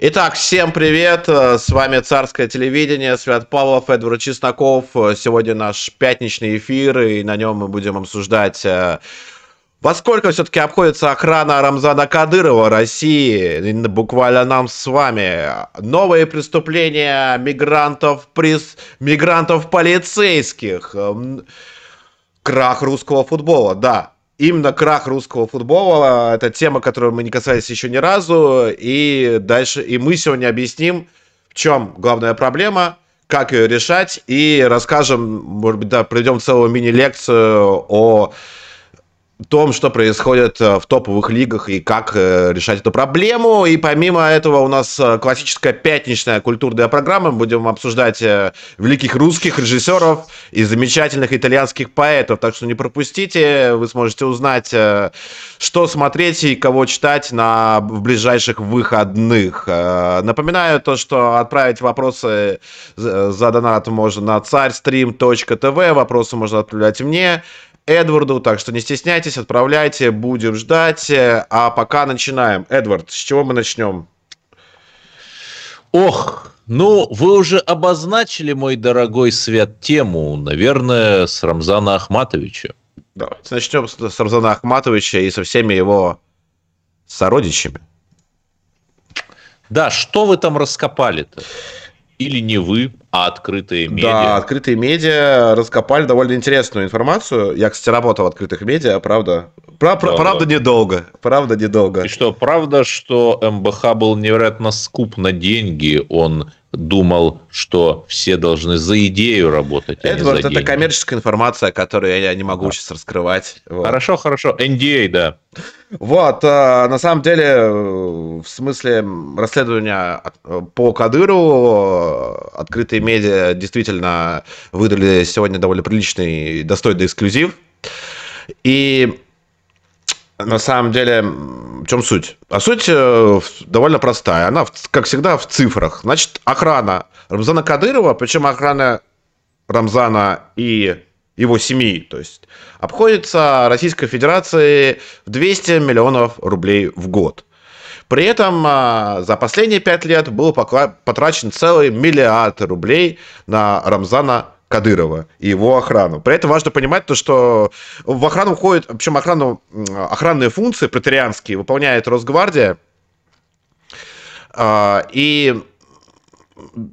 Итак, всем привет! С вами Царское телевидение, Свят Павлов, Эдвард Чесноков. Сегодня наш пятничный эфир, и на нем мы будем обсуждать э, во сколько все-таки обходится охрана Рамзана Кадырова России, буквально нам с вами? Новые преступления мигрантов, приз, мигрантов полицейских, крах русского футбола, да именно крах русского футбола. Это тема, которую мы не касались еще ни разу. И дальше, и мы сегодня объясним, в чем главная проблема, как ее решать, и расскажем, может быть, да, проведем целую мини-лекцию о том, что происходит э, в топовых лигах и как э, решать эту проблему. И помимо этого у нас э, классическая пятничная культурная программа. Будем обсуждать великих русских режиссеров и замечательных итальянских поэтов. Так что не пропустите, вы сможете узнать, что смотреть и кого читать на, в ближайших выходных. Напоминаю то, что отправить вопросы за донат можно на царьстрим.тв. Вопросы можно отправлять мне. Эдварду, так что не стесняйтесь, отправляйте, будем ждать. А пока начинаем. Эдвард, с чего мы начнем? Ох, ну, вы уже обозначили, мой дорогой Свят, тему, наверное, с Рамзана Ахматовича. Давайте начнем с Рамзана Ахматовича и со всеми его сородичами. Да, что вы там раскопали-то? Или не вы, а открытые медиа? Да, открытые медиа раскопали довольно интересную информацию. Я, кстати, работал в открытых медиа, правда. Про, да, правда, да. недолго. Правда, недолго. И что, правда, что МБХ был невероятно скуп на деньги? Он думал, что все должны за идею работать. А Эдвард, это коммерческая информация, которую я не могу да. сейчас раскрывать. Вот. Хорошо, хорошо. NDA, да. Вот, э, на самом деле, э, в смысле расследования э, по Кадырову открытые медиа действительно выдали сегодня довольно приличный, достойный эксклюзив. И на самом деле, в чем суть? А суть э, довольно простая. Она, как всегда, в цифрах. Значит, охрана Рамзана Кадырова, причем охрана Рамзана и его семьи, то есть обходится Российской Федерации в 200 миллионов рублей в год. При этом а, за последние пять лет был потрачен целый миллиард рублей на Рамзана Кадырова и его охрану. При этом важно понимать то, что в охрану входит, причем охрану, охранные функции претерианские выполняет Росгвардия, а, и,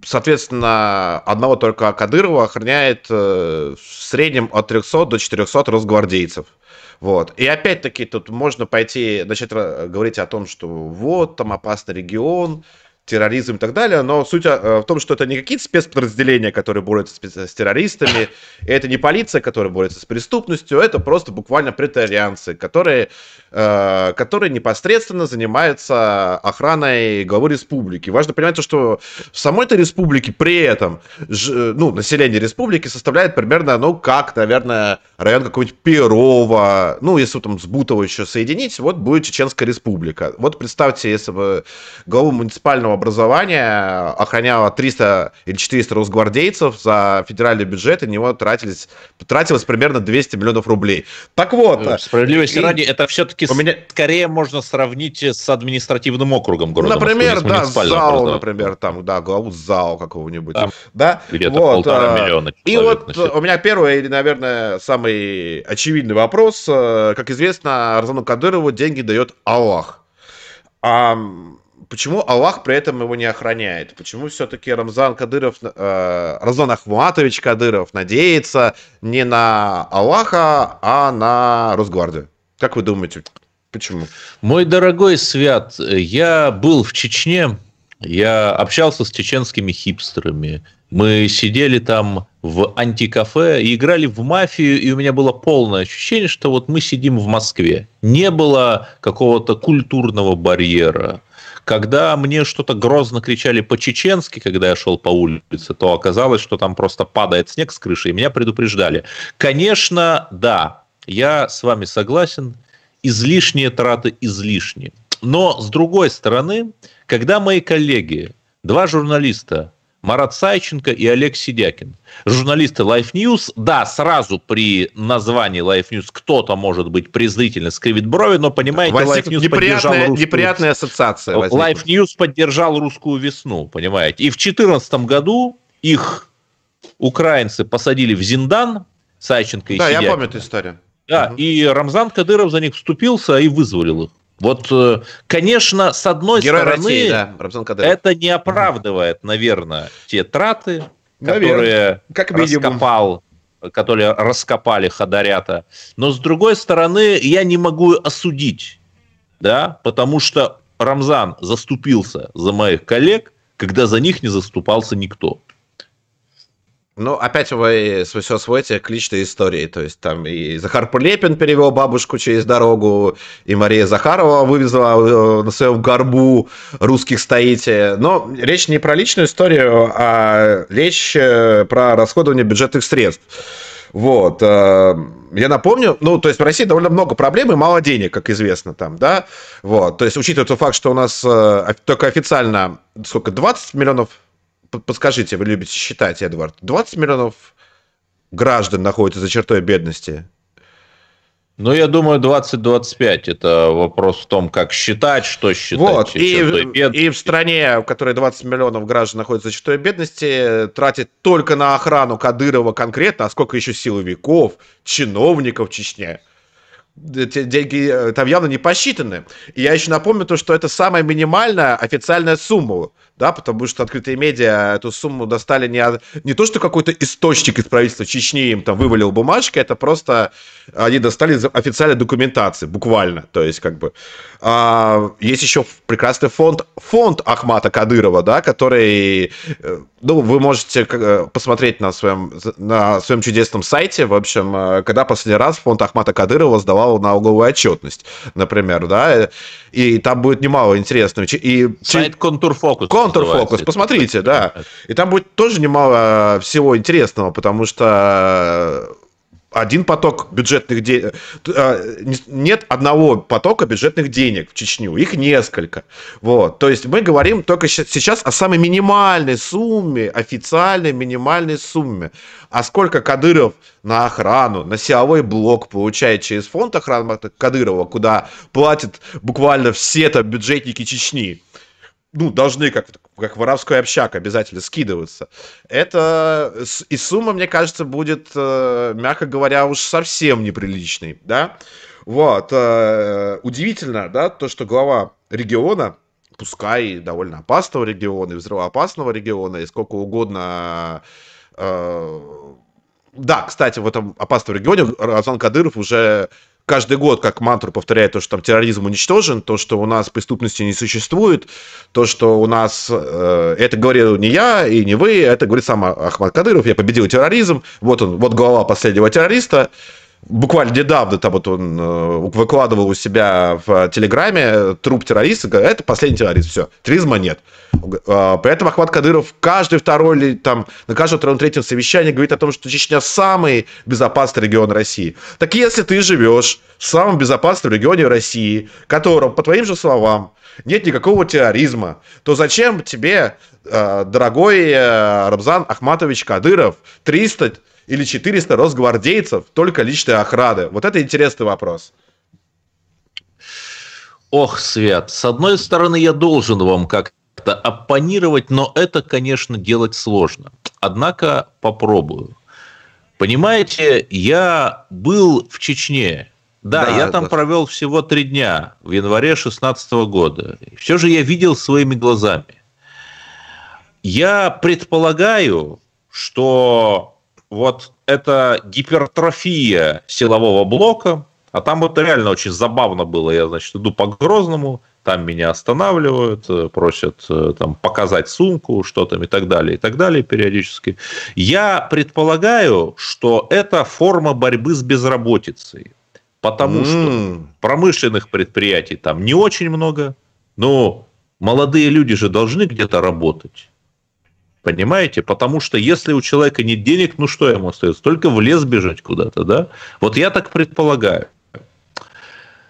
соответственно, одного только Кадырова охраняет э, в среднем от 300 до 400 росгвардейцев. Вот. И опять-таки тут можно пойти, начать говорить о том, что вот, там опасный регион, терроризм и так далее, но суть э, в том, что это не какие-то спецподразделения, которые борются с, террористами, это не полиция, которая борется с преступностью, это просто буквально претарианцы, которые, э, которые непосредственно занимаются охраной главы республики. Важно понимать, что в самой этой республике при этом ну, население республики составляет примерно, ну, как, наверное, район какой-нибудь Перова, ну, если там с Бутово еще соединить, вот будет Чеченская республика. Вот представьте, если бы главу муниципального образования охраняло 300 или 400 росгвардейцев, за федеральный бюджет и него тратились, тратилось примерно 200 миллионов рублей. Так вот. Э, справедливости и... ради, это все-таки меня... скорее можно сравнить с административным округом города Например, Москвы, да, ЗАО, например, там, да, главу ЗАО какого-нибудь. Там да, где-то вот, полтора а, миллиона И вот у меня первый, или, наверное, самый очевидный вопрос. Э, как известно, Арзану Кадырову деньги дает Аллах. А почему Аллах при этом его не охраняет? Почему все-таки Рамзан Кадыров, э, Рамзан Ахматович Кадыров надеется не на Аллаха, а на Росгвардию? Как вы думаете, почему? Мой дорогой Свят, я был в Чечне, я общался с чеченскими хипстерами. Мы сидели там в антикафе и играли в мафию, и у меня было полное ощущение, что вот мы сидим в Москве. Не было какого-то культурного барьера. Когда мне что-то грозно кричали по-чеченски, когда я шел по улице, то оказалось, что там просто падает снег с крыши, и меня предупреждали. Конечно, да, я с вами согласен, излишние траты излишние. Но, с другой стороны, когда мои коллеги, два журналиста, Марат Сайченко и Олег Сидякин. Журналисты Life News, да, сразу при названии Life News кто-то, может быть, презрительно скривит брови, но, понимаете, Возник Life News поддержал русскую... Неприятная ассоциация возникла. Life News поддержал русскую весну, понимаете. И в 2014 году их украинцы посадили в Зиндан, Сайченко и Да, Сидякин. я помню эту историю. Да, угу. и Рамзан Кадыров за них вступился и вызволил их. Вот, э, конечно, с одной Герой стороны, России, да, это не оправдывает, наверное, те траты, которые как раскопал, которые раскопали Ходорята. Но с другой стороны, я не могу осудить, да, потому что Рамзан заступился за моих коллег, когда за них не заступался никто. Ну, опять вы все сводите к личной истории. То есть там и Захар Прилепин перевел бабушку через дорогу, и Мария Захарова вывезла э, на своем горбу русских стоите. Но речь не про личную историю, а речь э, про расходование бюджетных средств. Вот. Э, я напомню, ну, то есть в России довольно много проблем и мало денег, как известно там, да. Вот. То есть учитывая тот факт, что у нас только официально сколько, 20 миллионов подскажите, вы любите считать, Эдвард, 20 миллионов граждан находятся за чертой бедности? Ну, я думаю, 20-25 это вопрос в том, как считать, что считать. Вот, и, и в стране, в которой 20 миллионов граждан находятся за чертой бедности, тратит только на охрану Кадырова конкретно, а сколько еще силовиков, чиновников в Чечне – деньги э, там явно не посчитаны. И я еще напомню то, что это самая минимальная официальная сумма, да, потому что открытые медиа эту сумму достали не, не то, что какой-то источник из правительства Чечни им там вывалил бумажки, это просто они достали из официальной документации, буквально, то есть как бы. А, есть еще прекрасный фонд, фонд Ахмата Кадырова, да, который, э, ну, вы можете э, посмотреть на своем, на своем чудесном сайте, в общем, когда последний раз фонд Ахмата Кадырова сдавал налоговую отчетность, например, да, и там будет немало интересного. И, Сайт Контурфокус. Контурфокус, посмотрите, да. И там будет тоже немало всего интересного, потому что один поток бюджетных денег. А, нет одного потока бюджетных денег в Чечню, их несколько. Вот. То есть мы говорим только сейчас о самой минимальной сумме, официальной минимальной сумме. А сколько Кадыров на охрану, на силовой блок получает через фонд охраны Кадырова, куда платят буквально все там бюджетники Чечни ну, должны, как, как воровской общак, обязательно скидываться. Это и сумма, мне кажется, будет, э, мягко говоря, уж совсем неприличной, да. Вот. Э, удивительно, да, то, что глава региона, пускай довольно опасного региона, и взрывоопасного региона, и сколько угодно э, да, кстати, в этом опасном регионе Рамзан Кадыров уже каждый год как мантру повторяет то, что там терроризм уничтожен, то, что у нас преступности не существует, то, что у нас... Э, это говорил не я и не вы, это говорит сам Ахмад Кадыров, я победил терроризм, вот он, вот голова последнего террориста, буквально недавно там вот он э, выкладывал у себя в Телеграме труп террориста, говорит, это последний террорист, все, терроризма нет. Э, при этом Ахмад Кадыров каждый второй или там на каждом втором третьем совещании говорит о том, что Чечня самый безопасный регион России. Так если ты живешь в самом безопасном регионе России, котором, по твоим же словам, нет никакого терроризма, то зачем тебе, э, дорогой Рамзан Ахматович Кадыров, 300 или 400 росгвардейцев только личной охраны? Вот это интересный вопрос. Ох, Свят, с одной стороны, я должен вам как-то оппонировать, но это, конечно, делать сложно. Однако попробую. Понимаете, я был в Чечне. Да, да я там да. провел всего три дня в январе 2016 года. Все же я видел своими глазами. Я предполагаю, что вот это гипертрофия силового блока, а там вот реально очень забавно было. Я, значит, иду по Грозному, там меня останавливают, э, просят э, там показать сумку, что там и так далее, и так далее периодически. Я предполагаю, что это форма борьбы с безработицей. Потому mm. что промышленных предприятий там не очень много, но молодые люди же должны где-то работать. Понимаете? Потому что если у человека нет денег, ну что ему остается? Только в лес бежать куда-то, да? Вот я так предполагаю.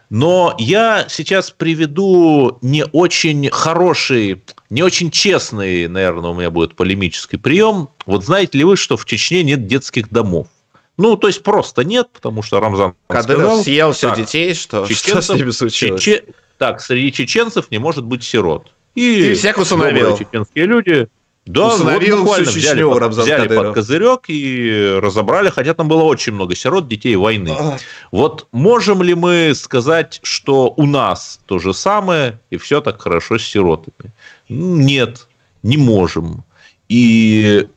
Но я сейчас приведу не очень хороший, не очень честный, наверное, у меня будет полемический прием. Вот знаете ли вы, что в Чечне нет детских домов? Ну, то есть просто нет, потому что Рамзан Кадыров сказал, съел все детей, что, что с ними случилось? Чече... Так, среди чеченцев не может быть сирот. И Ты всех усыновил. чеченские люди да, Установил вот буквально всю взяли, под, взяли под козырек и разобрали, хотя там было очень много сирот, детей войны. А. Вот можем ли мы сказать, что у нас то же самое, и все так хорошо с сиротами? Нет, не можем. И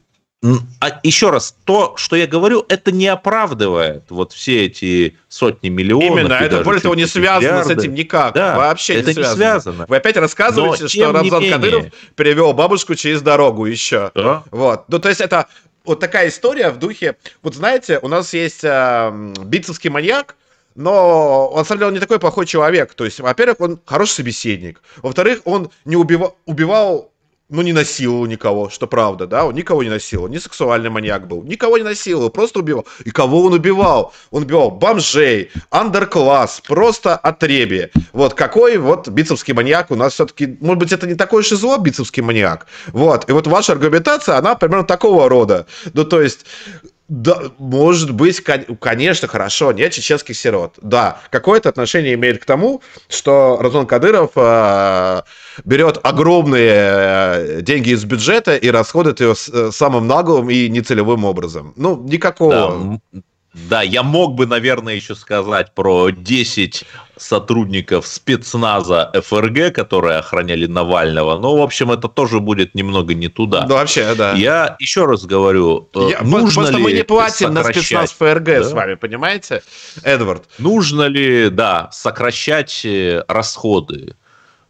а еще раз, то, что я говорю, это не оправдывает вот все эти сотни миллионов. Именно, это более того не связано миллиарды. с этим никак. Да, Вообще это не связано. не связано. Вы опять рассказываете, Но, что Рамзан менее... Кадыров перевел бабушку через дорогу еще. Да. Вот. Ну, то есть это вот такая история в духе... Вот знаете, у нас есть э, битцевский маньяк, но он, на самом деле, он не такой плохой человек. То есть, во-первых, он хороший собеседник. Во-вторых, он не убивал, убивал ну, не насиловал никого, что правда, да, он никого не насиловал, не сексуальный маньяк был, никого не насиловал, просто убивал. И кого он убивал? Он убивал бомжей, андеркласс, просто отребие. Вот какой вот бицепский маньяк у нас все-таки, может быть, это не такой и зло, бицепский маньяк. Вот, и вот ваша аргументация, она примерно такого рода. Ну, то есть, да, может быть, конечно, хорошо, нет чеченских сирот. Да, какое-то отношение имеет к тому, что Разон Кадыров э, берет огромные э, деньги из бюджета и расходует ее э, самым наглым и нецелевым образом. Ну, никакого. Да, да, я мог бы, наверное, еще сказать про 10 сотрудников спецназа ФРГ, которые охраняли Навального. Но, в общем, это тоже будет немного не туда. Ну, вообще, да. Я еще раз говорю, э, я, нужно просто ли мы не платим на спецназ ФРГ да? с вами, понимаете, Эдвард? Нужно ли, да, сокращать э, расходы?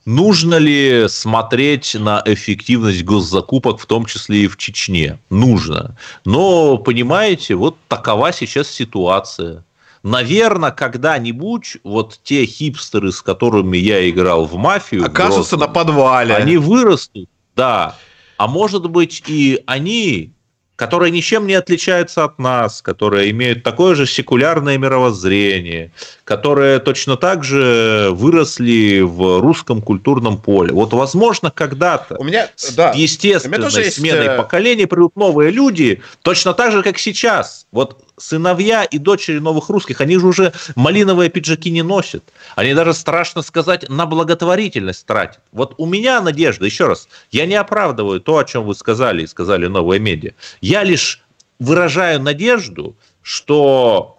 Нужно ли смотреть на эффективность госзакупок, в том числе и в Чечне? Нужно. Но, понимаете, вот такова сейчас ситуация. Наверное, когда-нибудь вот те хипстеры, с которыми я играл в мафию, окажутся на подвале. Они вырастут, да. А может быть и они которые ничем не отличаются от нас, которые имеют такое же секулярное мировоззрение, которые точно так же выросли в русском культурном поле. Вот, возможно, когда-то у меня, да, естественно, сменой есть... Э, поколений придут новые люди, точно так же, как сейчас. Вот сыновья и дочери новых русских, они же уже малиновые пиджаки не носят. Они даже, страшно сказать, на благотворительность тратят. Вот у меня надежда, еще раз, я не оправдываю то, о чем вы сказали и сказали новые медиа. Я лишь выражаю надежду, что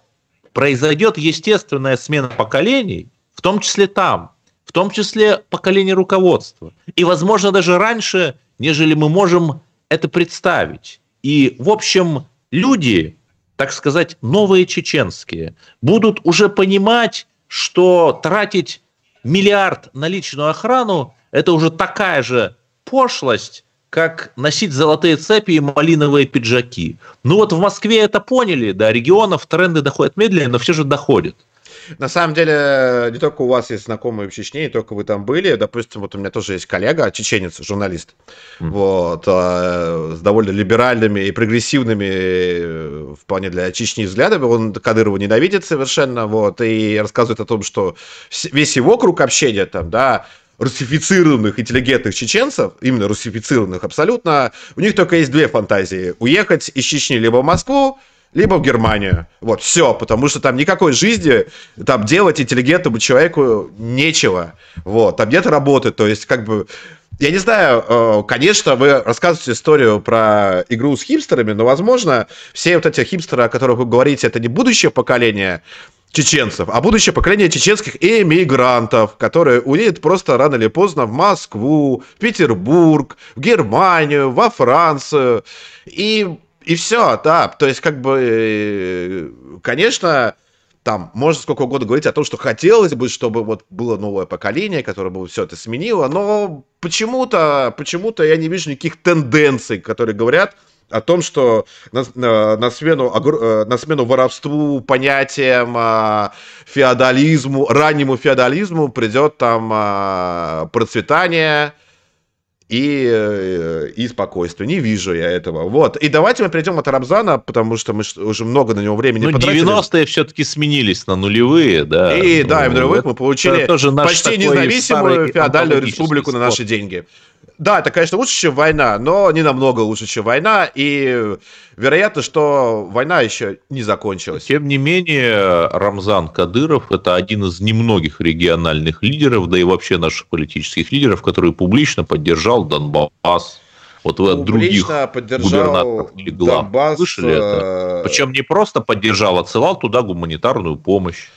произойдет естественная смена поколений, в том числе там, в том числе поколение руководства. И, возможно, даже раньше, нежели мы можем это представить. И, в общем, люди, так сказать, новые чеченские, будут уже понимать, что тратить миллиард на личную охрану – это уже такая же пошлость, как носить золотые цепи и малиновые пиджаки. Ну вот в Москве это поняли, да, регионов тренды доходят медленнее, но все же доходят. На самом деле, не только у вас есть знакомые в Чечне, не только вы там были. Допустим, вот у меня тоже есть коллега, чеченец, журналист, mm. вот, э, с довольно либеральными и прогрессивными э, вполне для Чечни взглядами. Он Кадырова ненавидит совершенно, вот, и рассказывает о том, что весь его круг общения там, да, русифицированных интеллигентных чеченцев, именно русифицированных абсолютно, у них только есть две фантазии. Уехать из Чечни либо в Москву, либо в Германию. Вот, все, потому что там никакой жизни там делать интеллигентному человеку нечего. Вот, там нет работы, то есть как бы... Я не знаю, э, конечно, вы рассказываете историю про игру с хипстерами, но, возможно, все вот эти хипстеры, о которых вы говорите, это не будущее поколение чеченцев, а будущее поколение чеченских эмигрантов, которые уедут просто рано или поздно в Москву, в Петербург, в Германию, во Францию. И и все, да. То есть, как бы, э, конечно, там можно сколько угодно говорить о том, что хотелось бы, чтобы вот было новое поколение, которое бы все это сменило, но почему-то, почему-то я не вижу никаких тенденций, которые говорят о том, что на, на, на, смену, э, на смену воровству, понятиям, а, феодализму, раннему феодализму придет там а, процветание, и, э, и спокойствие. Не вижу я этого. Вот. И давайте мы перейдем от Рамзана, потому что мы уже много на него времени ну, потратили. 90-е все-таки сменились на нулевые, да. И да, и в нулевых мы получили тоже почти независимую феодальную республику на наши деньги. Да, это, конечно, лучше, чем война, но не намного лучше, чем война. И вероятно, что война еще не закончилась. Тем не менее, Рамзан Кадыров – это один из немногих региональных лидеров, да и вообще наших политических лидеров, который публично поддержал Донбасс. Вот вы от других губернаторов или глав Донбасс, слышали это? Э, Причем не просто поддержал, а отсылал туда гуманитарную помощь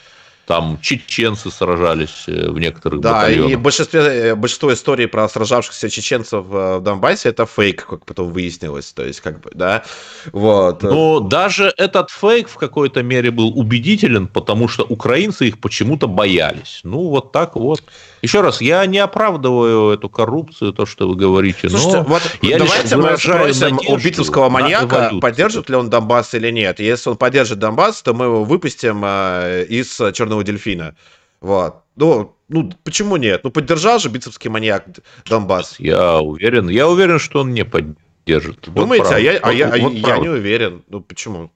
там чеченцы сражались э, в некоторых да, батальонах. и большинство, э, большинство историй про сражавшихся чеченцев э, в Донбассе это фейк, как потом выяснилось, то есть как бы, да, вот. Но даже этот фейк в какой-то мере был убедителен, потому что украинцы их почему-то боялись. Ну, вот так вот. Еще раз, я не оправдываю эту коррупцию, то, что вы говорите, Слушайте, но вот я давайте мы спросим у битовского маньяка, поддержит ли он Донбасс или нет. Если он поддержит Донбасс, то мы его выпустим из Черного черного дельфина. Вот. Ну, ну, почему нет? Ну, поддержал же битцевский маньяк Донбасс. Я уверен, я уверен, что он не поддержит. Думаете? Вот а я, а я, вот я не уверен. Ну, почему?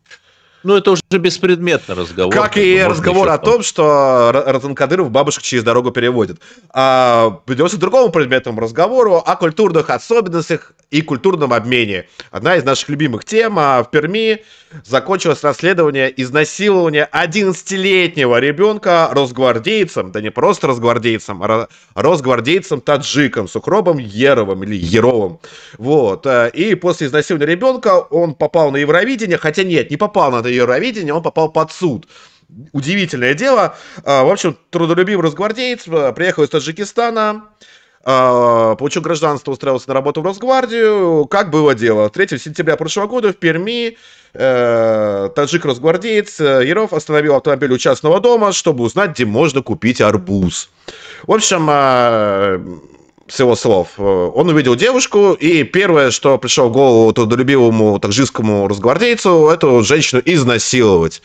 Ну, это уже беспредметный разговор. Как и разговор о том, что Ратан Кадыров бабушек через дорогу переводит. А, придется к другому предметному разговору о культурных особенностях и культурном обмене. Одна из наших любимых тем. А в Перми закончилось расследование изнасилования 11-летнего ребенка росгвардейцем, да не просто росгвардейцем, а росгвардейцем-таджиком, Сукробом Еровым или Еровым. Вот. Э, и после изнасилования ребенка он попал на Евровидение, хотя нет, не попал на Евровидение, он попал под суд удивительное дело. Э, в общем, трудолюбивый росгвардеец э, приехал из Таджикистана, а, получил гражданство, устраивался на работу в Росгвардию. Как было дело? 3 сентября прошлого года в Перми э, таджик-росгвардеец э, Яров остановил автомобиль у частного дома, чтобы узнать, где можно купить арбуз. В общем, с его слов, э, он увидел девушку, и первое, что пришло в голову трудолюбивому таджикскому разгвардейцу, эту женщину изнасиловать.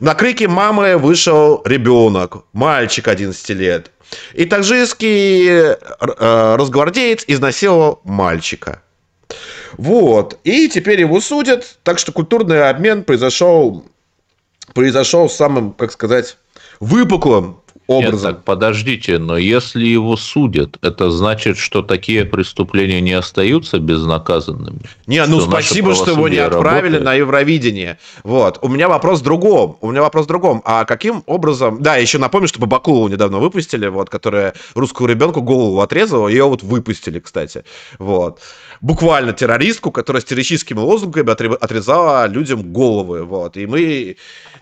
На крики мамы вышел ребенок, мальчик 11 лет. И таджикский э, разгвардеец изнасиловал мальчика. Вот. И теперь его судят. Так что культурный обмен произошел, произошел самым, как сказать, выпуклым образом. Нет, так, подождите, но если его судят, это значит, что такие преступления не остаются безнаказанными? Не, ну спасибо, что его не отправили работает. на Евровидение. Вот. У меня вопрос в другом. У меня вопрос в другом. А каким образом... Да, еще напомню, что Бабакулову недавно выпустили, вот, которая русскую ребенку голову отрезала, ее вот выпустили, кстати. Вот. Буквально террористку, которая с террористическими лозунгами отрезала людям головы. Вот. И мы...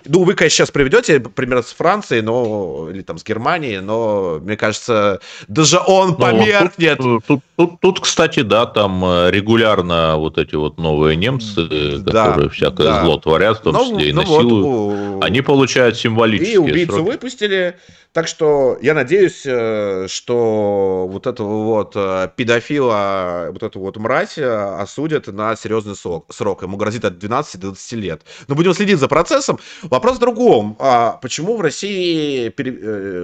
Ну, вы, конечно, сейчас приведете пример с Францией, но... Или там с Германией, но мне кажется, даже он ну, померкнет. Тут, тут, тут, тут, кстати, да, там э, регулярно вот эти вот новые немцы, да, которые всякое да. зло творят, в том ну, числе и ну, насилуют, вот, они получают символические И убийцу сроки. выпустили, так что я надеюсь, э, что вот этого вот э, педофила, вот эту вот мразь осудят на серьезный срок. срок. Ему грозит от 12 до 20 лет. Но будем следить за процессом. Вопрос в другом. А почему в России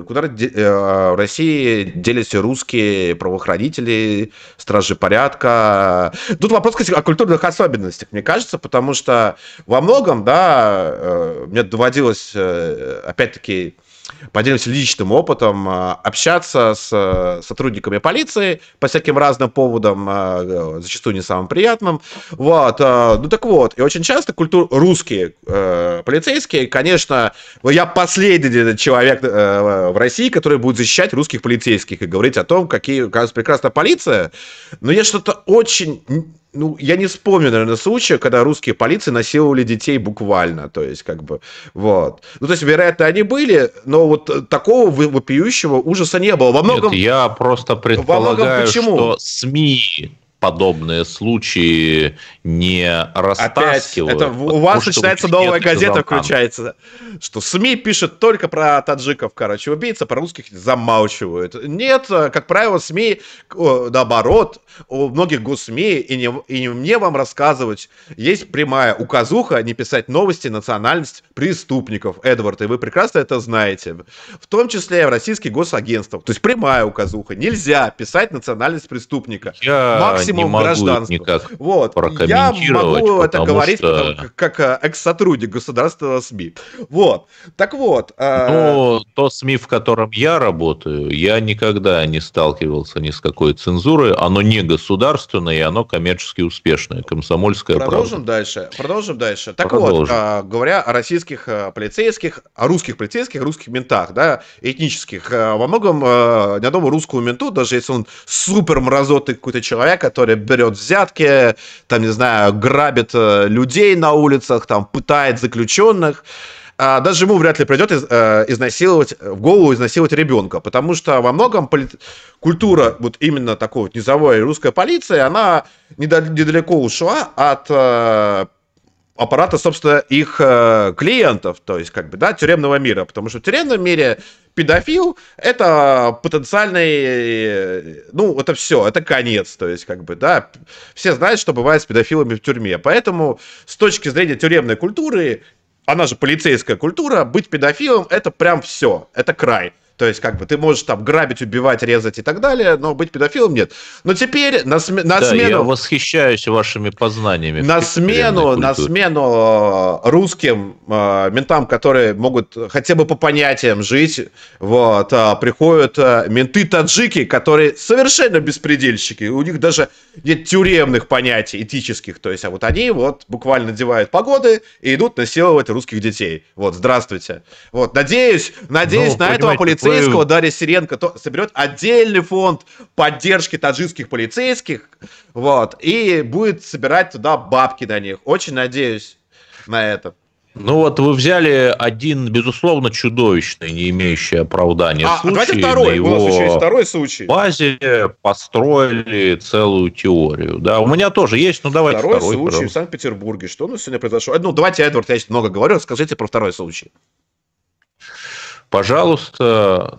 куда э, в России делятся русские правоохранители, стражи порядка. Тут вопрос, кстати, о культурных особенностях, мне кажется, потому что во многом, да, э, мне доводилось, э, опять-таки, поделимся личным опытом, а, общаться с э, сотрудниками полиции по всяким разным поводам, а, зачастую не самым приятным. Вот, а, ну так вот, и очень часто культур... русские э, полицейские, конечно, я последний человек э, в России, который будет защищать русских полицейских и говорить о том, какие, кажется, прекрасная полиция, но я что-то очень ну, я не вспомню, наверное, случая, когда русские полиции насиловали детей буквально, то есть, как бы, вот. Ну, то есть, вероятно, они были, но вот такого вопиющего ужаса не было. Во многом... Нет, я просто предполагаю, многом, что СМИ подобные случаи не растаскивают. Опять, это у вас начинается новая газета включается, что СМИ пишет только про таджиков, короче, убийца, про русских замалчивают. Нет, как правило, СМИ, наоборот, у многих госсми, и не, и не мне вам рассказывать, есть прямая указуха не писать новости национальность преступников, Эдвард, и вы прекрасно это знаете. В том числе и в российских госагентствах. То есть прямая указуха. Нельзя писать национальность преступника. Я максимум не гражданства. Никак вот. Я могу это говорить что... как, как э, экс-сотрудник государственного СМИ. Вот. Так вот. Э... Ну, то СМИ, в котором я работаю, я никогда не сталкивался ни с какой цензурой. Оно не государственное, и оно коммерчески успешное. Комсомольское Продолжим правда. дальше. Продолжим дальше. Так Продолжим. вот, э, говоря о российских полицейских, о русских полицейских, русских ментах, да, этнических, во многом ни одному русскому менту, даже если он супер мразотный какой-то человек, который берет взятки, там, не знаю, грабит э, людей на улицах, там, пытает заключенных, а даже ему вряд ли придет из, э, изнасиловать, в голову изнасиловать ребенка, потому что во многом поли... культура вот именно такой вот низовой русской полиции, она недалеко ушла от э, аппарата, собственно, их э, клиентов, то есть, как бы, да, тюремного мира, потому что в тюремном мире педофил – это потенциальный, ну, это все, это конец, то есть, как бы, да, все знают, что бывает с педофилами в тюрьме, поэтому с точки зрения тюремной культуры, она же полицейская культура, быть педофилом – это прям все, это край. То есть, как бы, ты можешь там грабить, убивать, резать и так далее, но быть педофилом нет. Но теперь на, сме- на да, смену... я восхищаюсь вашими познаниями. На смену, на смену э, русским э, ментам, которые могут хотя бы по понятиям жить, вот, э, приходят э, менты-таджики, которые совершенно беспредельщики. У них даже нет тюремных понятий этических. То есть, а вот они вот буквально надевают погоды и идут насиловать русских детей. Вот, здравствуйте. Вот, надеюсь, надеюсь, ну, на этого полицейского полицейского Дарья Сиренко то соберет отдельный фонд поддержки таджикских полицейских, вот, и будет собирать туда бабки на них. Очень надеюсь на это. Ну вот вы взяли один, безусловно, чудовищный, не имеющий оправдания а, случай. Давайте второй. На его У нас еще есть второй случай. базе построили целую теорию. Да, у меня тоже есть, но давайте второй. Второй случай пожалуйста. в Санкт-Петербурге. Что у нас сегодня произошло? Ну, давайте, Эдвард, я много говорю, скажите про второй случай. Пожалуйста,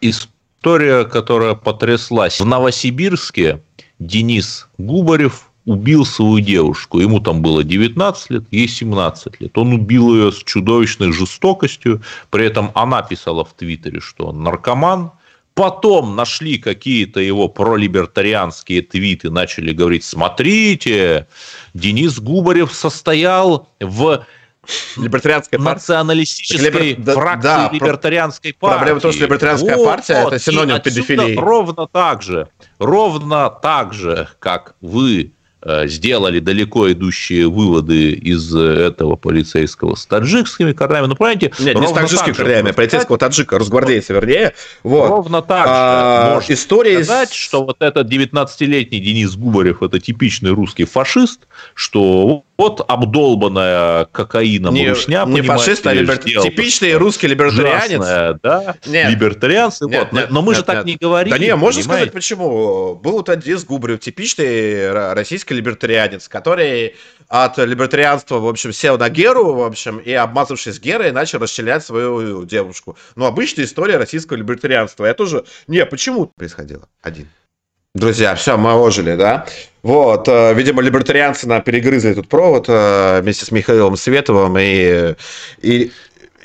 история, которая потряслась. В Новосибирске Денис Губарев убил свою девушку. Ему там было 19 лет, ей 17 лет. Он убил ее с чудовищной жестокостью. При этом она писала в Твиттере, что он наркоман. Потом нашли какие-то его пролибертарианские твиты, начали говорить, смотрите, Денис Губарев состоял в Либертарианская партия. Националистической Либер... фракции да, либертарианской партии. Проблема в том, что либертарианская вот, партия вот, это синоним педофилии. Ровно так же, ровно так же, как вы Э, сделали далеко идущие выводы из этого полицейского с таджикскими корнями. Ну, понимаете, Нет, не с таджикскими корнями, а полицейского таджика, русгвардейца, вернее. Вот. Ровно так же а, можно история сказать, что вот этот 19-летний Денис Губарев – это типичный русский фашист, что вот обдолбанная кокаином не, русня, не фашист, а либер... типичный русский либертарианец. Ужасная, да, нет. либертарианцы. Нет, вот. нет, Но мы нет, же нет. так не говорим. Да не, можно сказать почему. Был вот Денис Губарев, типичный российский российский либертарианец, который от либертарианства, в общем, сел на Геру, в общем, и, обмазавшись Герой, начал расчленять свою девушку. Ну, обычная история российского либертарианства. Я тоже... Не, почему происходило? Один. Друзья, все, мы ожили, да? Вот, э, видимо, либертарианцы нам перегрызли тут провод э, вместе с Михаилом Световым и, и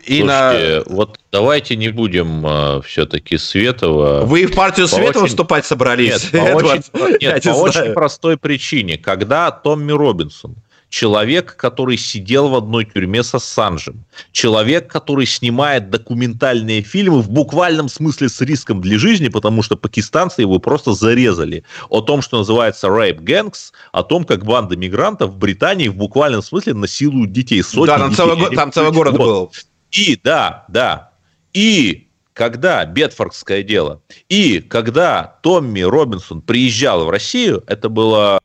и Слушайте, на... вот давайте не будем uh, все-таки Светова... Вы в партию по Светова очень... вступать собрались? Нет, по, очень, нет, по очень простой причине. Когда Томми Робинсон, человек, который сидел в одной тюрьме с Ассанжем, человек, который снимает документальные фильмы в буквальном смысле с риском для жизни, потому что пакистанцы его просто зарезали, о том, что называется rape gangs, о том, как банда мигрантов в Британии в буквальном смысле насилуют детей. Сотни да, там, детей. Целый, там целый город вот. был. И, да, да. И когда, Бетфордское дело, и когда Томми Робинсон приезжал в Россию, это было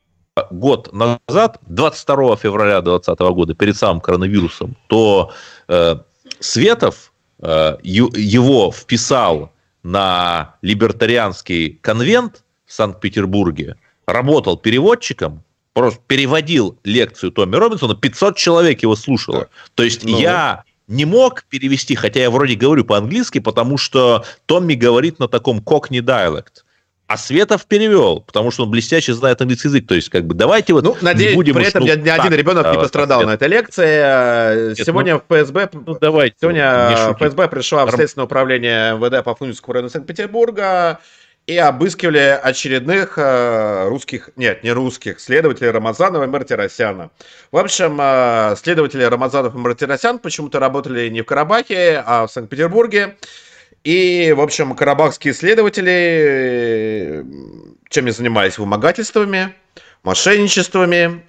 год назад, 22 февраля 2020 года, перед самым коронавирусом, то э, Светов э, его вписал на либертарианский конвент в Санкт-Петербурге, работал переводчиком, просто переводил лекцию Томми Робинсона, 500 человек его слушало. То есть ну. я не мог перевести, хотя я вроде говорю по-английски, потому что Томми говорит на таком кокни диалект. А Светов перевел, потому что он блестяще знает английский язык. То есть, как бы, давайте вот... Ну, надеюсь, будем при этом уж, ну, ни один ребенок не пострадал на этой лекции. Нет, сегодня ну, в ФСБ... Ну, давайте. Сегодня ФСБ пришла в Следственное управление МВД по Функционскому району Санкт-Петербурга и обыскивали очередных э, русских, нет, не русских, следователей Рамазанова и Мартиросяна. В общем, э, следователи Рамазанов и Мартиросян почему-то работали не в Карабахе, а в Санкт-Петербурге. И, в общем, карабахские следователи, чем занимались вымогательствами, мошенничествами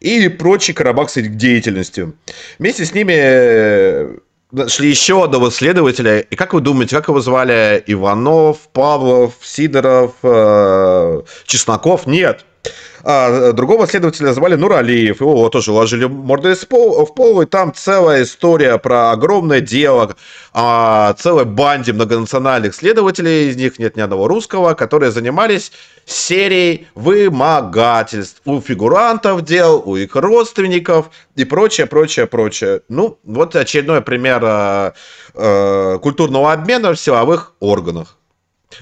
и прочей карабахской деятельностью. Вместе с ними нашли еще одного следователя. И как вы думаете, как его звали? Иванов, Павлов, Сидоров, э, Чесноков? Нет. А другого следователя звали Нуралиев. Его тоже ложили мордой в пол, и там целая история про огромное дело о целой банде многонациональных следователей, из них нет ни одного русского, которые занимались серией вымогательств у фигурантов дел, у их родственников и прочее, прочее, прочее. Ну, вот очередной пример э, э, культурного обмена в силовых органах.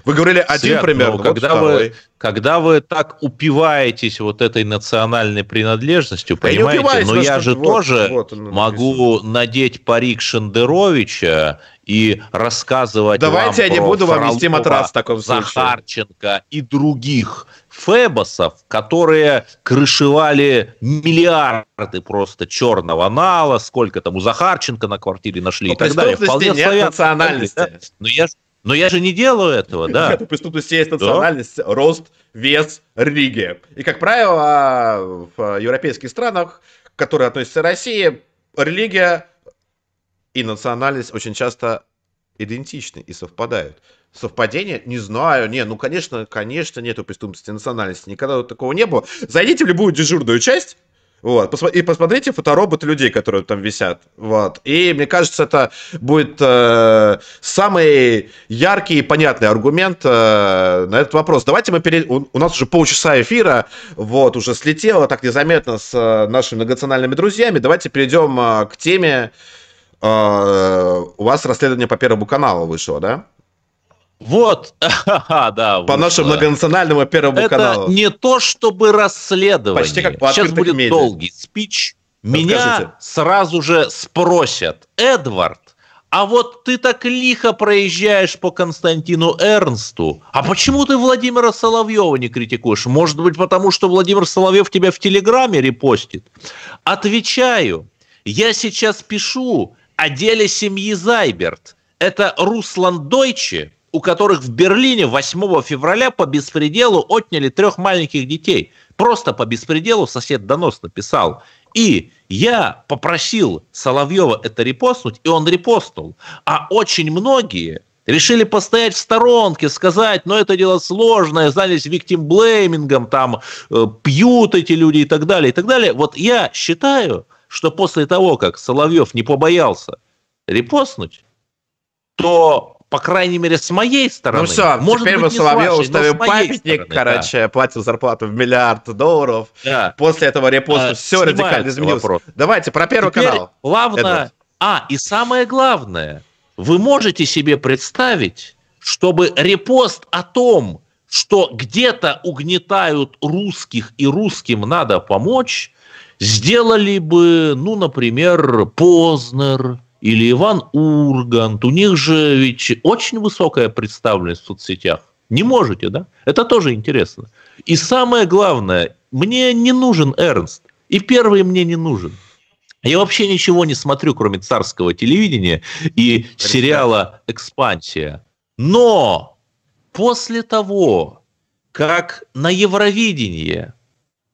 Вы говорили один Свет, пример, вот когда вы, когда вы так упиваетесь вот этой национальной принадлежностью, да понимаете, но я же вот, тоже вот могу надеть парик Шендеровича и рассказывать Давайте вам я не буду вам вести матрас в таком случае. Захарченко и других фебосов, которые крышевали миллиарды просто черного нала, сколько там у Захарченко на квартире нашли но и так далее. Вполне нет национальности. Но я но я же не делаю этого, да. У преступности есть национальность, да? рост, вес, религия. И, как правило, в европейских странах, которые относятся к России, религия и национальность очень часто идентичны и совпадают. Совпадение? Не знаю. Не, ну, конечно, конечно, нету преступности национальности. Никогда такого не было. Зайдите в любую дежурную часть, вот. И посмотрите фотороботы людей, которые там висят. Вот. И мне кажется, это будет э, самый яркий и понятный аргумент э, на этот вопрос. Давайте мы перейдем. У, у нас уже полчаса эфира, вот, уже слетело так незаметно с э, нашими многонациональными друзьями. Давайте перейдем э, к теме. Э, у вас расследование по Первому каналу вышло, да? Вот, да. По нашему многонациональному Первому Это каналу. Это не то, чтобы расследование. Почти как по Сейчас будет медиа. долгий спич. Меня Расскажите. сразу же спросят, Эдвард, а вот ты так лихо проезжаешь по Константину Эрнсту, а почему ты Владимира Соловьева не критикуешь? Может быть, потому что Владимир Соловьев тебя в Телеграме репостит? Отвечаю, я сейчас пишу о деле семьи Зайберт. Это Руслан Дойче, у которых в Берлине 8 февраля по беспределу отняли трех маленьких детей. Просто по беспределу сосед донос написал. И я попросил Соловьева это репостнуть, и он репостнул. А очень многие решили постоять в сторонке, сказать, ну это дело сложное, занялись виктимблеймингом, там э, пьют эти люди и так далее, и так далее. Вот я считаю, что после того, как Соловьев не побоялся репостнуть, то по крайней мере, с моей стороны. Ну все, может теперь быть, мы Соловьеву ставим памятник, короче, да. платил зарплату в миллиард долларов. Да. После этого репоста а, все радикально изменилось. Вопрос. Давайте про Первый теперь канал. Главное, Эдвард. а, и самое главное, вы можете себе представить, чтобы репост о том, что где-то угнетают русских и русским надо помочь, сделали бы, ну, например, Познер, или Иван Ургант, у них же ведь очень высокая представленность в соцсетях. Не можете, да? Это тоже интересно. И самое главное, мне не нужен Эрнст. И первый мне не нужен. Я вообще ничего не смотрю, кроме царского телевидения и сериала «Экспансия». Но после того, как на Евровидение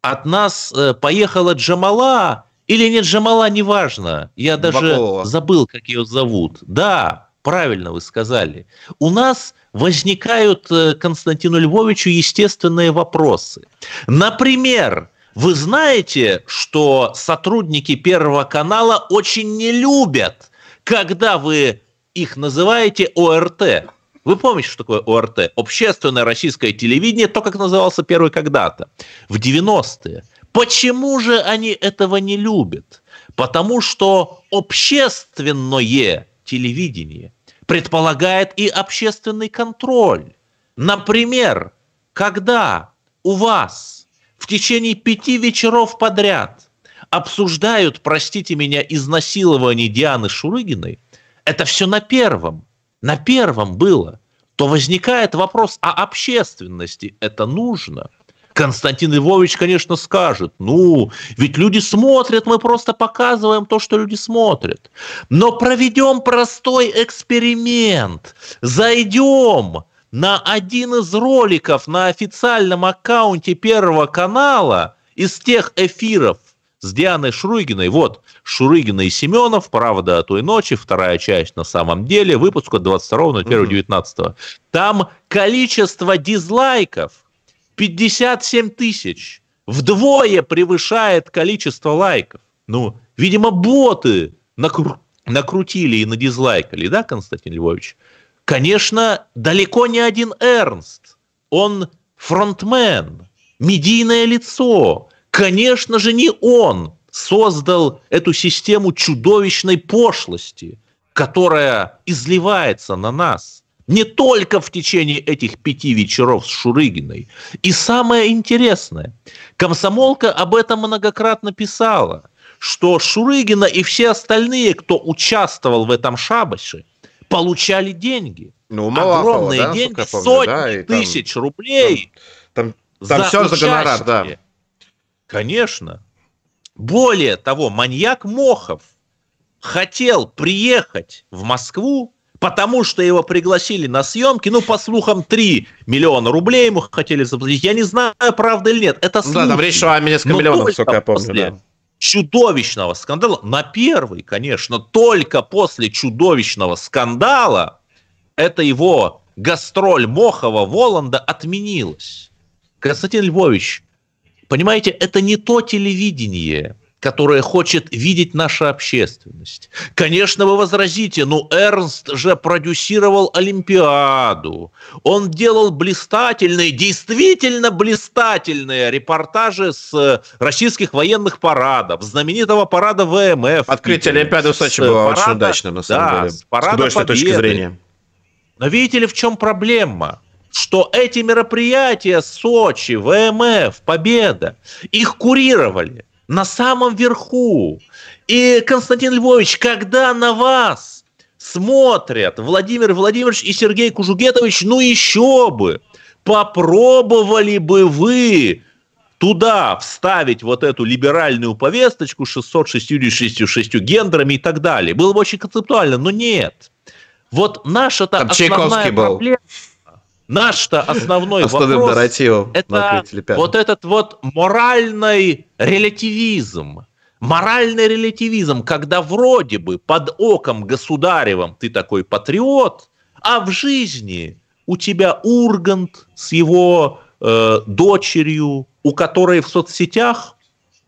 от нас э, поехала Джамала или нет Джамала, неважно. Я даже Бакова. забыл, как ее зовут. Да, правильно вы сказали. У нас возникают э, Константину Львовичу естественные вопросы. Например, вы знаете, что сотрудники Первого канала очень не любят, когда вы их называете ОРТ. Вы помните, что такое ОРТ? Общественное российское телевидение, то, как назывался первый когда-то, в 90-е. Почему же они этого не любят? Потому что общественное телевидение предполагает и общественный контроль. Например, когда у вас в течение пяти вечеров подряд обсуждают, простите меня, изнасилование Дианы Шурыгиной, это все на первом, на первом было, то возникает вопрос, а общественности это нужно? Константин Львович, конечно, скажет, ну, ведь люди смотрят, мы просто показываем то, что люди смотрят. Но проведем простой эксперимент, зайдем на один из роликов на официальном аккаунте Первого канала из тех эфиров с Дианой Шурыгиной. Вот, Шурыгина и Семенов, «Правда о той ночи», вторая часть на самом деле, выпуск от 22.01.19. Там количество дизлайков – 57 тысяч. Вдвое превышает количество лайков. Ну, видимо, боты накру- накрутили и надизлайкали, да, Константин Львович? Конечно, далеко не один Эрнст. Он фронтмен, медийное лицо. Конечно же, не он создал эту систему чудовищной пошлости, которая изливается на нас не только в течение этих пяти вечеров с Шурыгиной. И самое интересное, комсомолка об этом многократно писала, что Шурыгина и все остальные, кто участвовал в этом шабаше, получали деньги. Ну, Малахова, Огромные да, деньги, помню, сотни да, и там- тысяч рублей. Там, там все за гонорар, да. Конечно. Более того, маньяк Мохов хотел приехать в Москву, потому что его пригласили на съемки, ну, по слухам, 3 миллиона рублей ему хотели заплатить. Я не знаю, правда или нет. Это Ну да, там слухи. речь шла о несколько Но миллионов, сколько я помню, после да. чудовищного скандала, на первый, конечно, только после чудовищного скандала это его гастроль Мохова Воланда отменилась. Константин Львович, понимаете, это не то телевидение, которое хочет видеть наша общественность. Конечно, вы возразите, ну Эрнст же продюсировал Олимпиаду. Он делал блистательные, действительно блистательные репортажи с российских военных парадов, знаменитого парада ВМФ. Открытие Олимпиады в Сочи с было очень парада- удачным, на самом да, деле. с С парада художественной точки Победы. зрения. Но видите ли, в чем проблема? Что эти мероприятия Сочи, ВМФ, Победа, их курировали на самом верху. И, Константин Львович, когда на вас смотрят Владимир Владимирович и Сергей Кужугетович, ну еще бы, попробовали бы вы туда вставить вот эту либеральную повесточку с 666 гендерами и так далее. Было бы очень концептуально, но нет. Вот наша-то основная был. проблема, наш-то основной Основным вопрос, нарративом это вот этот вот моральный релятивизм. Моральный релятивизм, когда вроде бы под оком государевым ты такой патриот, а в жизни у тебя Ургант с его э, дочерью, у которой в соцсетях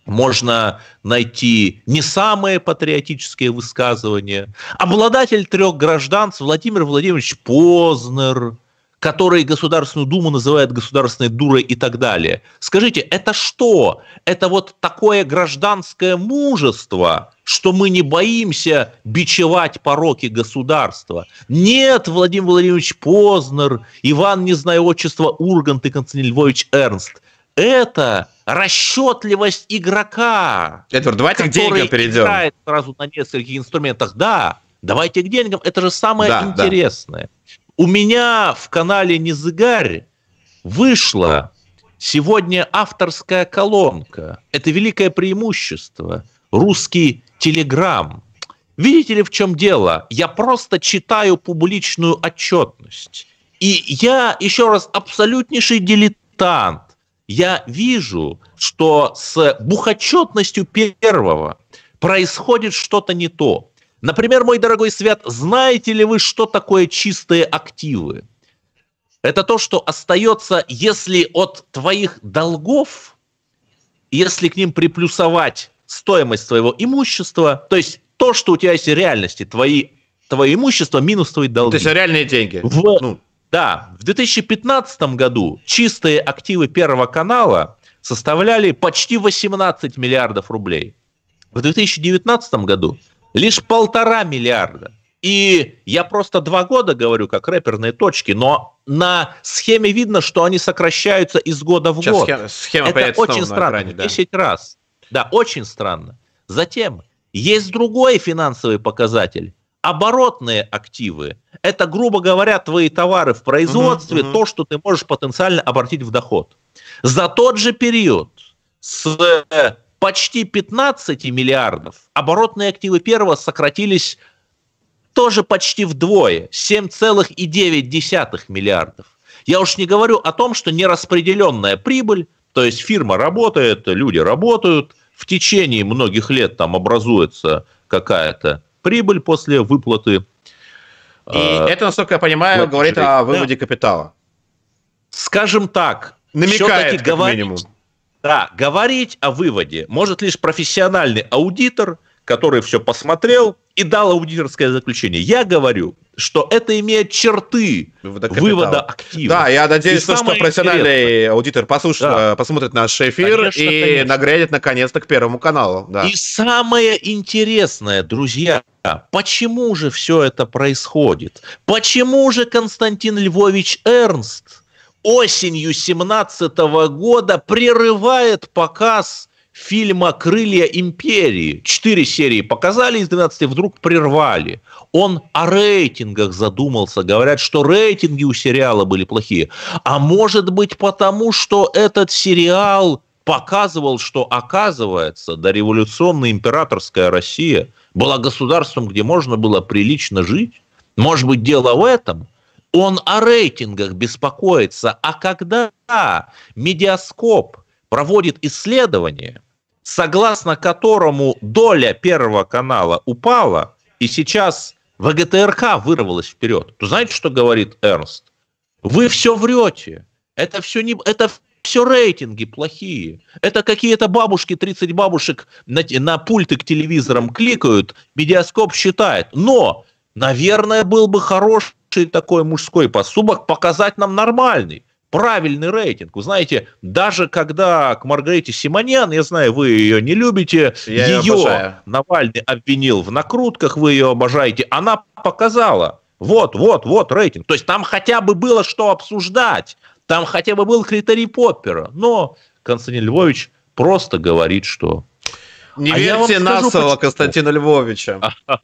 можно найти не самые патриотические высказывания. Обладатель трех гражданств Владимир Владимирович Познер, который Государственную Думу называет государственной дурой и так далее. Скажите, это что? Это вот такое гражданское мужество, что мы не боимся бичевать пороки государства. Нет, Владимир Владимирович Познер, Иван, не знаю отчества, Ургант и Константин Львович Эрнст. Это расчетливость игрока Эдвард, давайте к деньгам перейдем. играет сразу на нескольких инструментах. Да, давайте к деньгам. Это же самое Да, да. У меня в канале Незыгарь вышла сегодня авторская колонка. Это великое преимущество. Русский телеграм. Видите ли, в чем дело? Я просто читаю публичную отчетность. И я, еще раз, абсолютнейший дилетант. Я вижу, что с бухотчетностью первого происходит что-то не то. Например, мой дорогой Свят, знаете ли вы, что такое чистые активы? Это то, что остается, если от твоих долгов, если к ним приплюсовать стоимость твоего имущества, то есть то, что у тебя есть в реальности, твои, твое имущество минус твои долги. То есть реальные деньги. В- Ну, Да, в 2015 году чистые активы Первого канала составляли почти 18 миллиардов рублей. В 2019 году лишь полтора миллиарда. И я просто два года говорю как рэперные точки, но на схеме видно, что они сокращаются из года в Сейчас год. схема, схема Это очень странно, экране, да. 10 раз. Да, очень странно. Затем есть другой финансовый показатель. Оборотные активы. Это, грубо говоря, твои товары в производстве, Мгм, мгм. то, что ты можешь потенциально обратить в доход. За тот же период с э, почти 15 миллиардов оборотные активы первого сократились тоже почти вдвое, 7,9 миллиардов. Я уж не говорю о том, что нераспределенная прибыль, то есть фирма работает, люди работают, в течение многих лет там образуется какая-то прибыль после выплаты. И э, это, насколько я понимаю, говорит да. о выводе капитала. Скажем так, Намекает, как говорить- минимум. Да, говорить о выводе может лишь профессиональный аудитор, который все посмотрел и дал аудиторское заключение. Я говорю, что это имеет черты Вывода активов. Да, я надеюсь, И что самое профессиональный аудитор послушает, Да. э, посмотрит наш эфир Конечно, и конечно. нагрянет наконец-то к Первому каналу. Да. И самое интересное, друзья, почему же все это происходит? Почему же Константин Львович Эрнст осенью 17 года прерывает показ фильма «Крылья империи». Четыре серии показали из 12, вдруг прервали. Он о рейтингах задумался. Говорят, что рейтинги у сериала были плохие. А может быть потому, что этот сериал показывал, что, оказывается, дореволюционная императорская Россия была государством, где можно было прилично жить? Может быть, дело в этом? Он о рейтингах беспокоится. А когда медиаскоп проводит исследование, согласно которому доля Первого канала упала, и сейчас ВГТРК вырвалась вперед, то знаете, что говорит Эрнст? Вы все врете. Это все не... Это все рейтинги плохие. Это какие-то бабушки, 30 бабушек на, на пульты к телевизорам кликают, медиаскоп считает. Но, наверное, был бы хороший такой мужской поступок показать нам нормальный, правильный рейтинг. Вы знаете, даже когда к Маргарите Симонян, я знаю, вы ее не любите, Я ее обожаю. Навальный обвинил в накрутках, вы ее обожаете, она показала, вот, вот, вот рейтинг. То есть там хотя бы было что обсуждать, там хотя бы был критерий Поппера. Но Константин Львович просто говорит, что... Не А верьте на скажу, слово почему. Константина Львовича.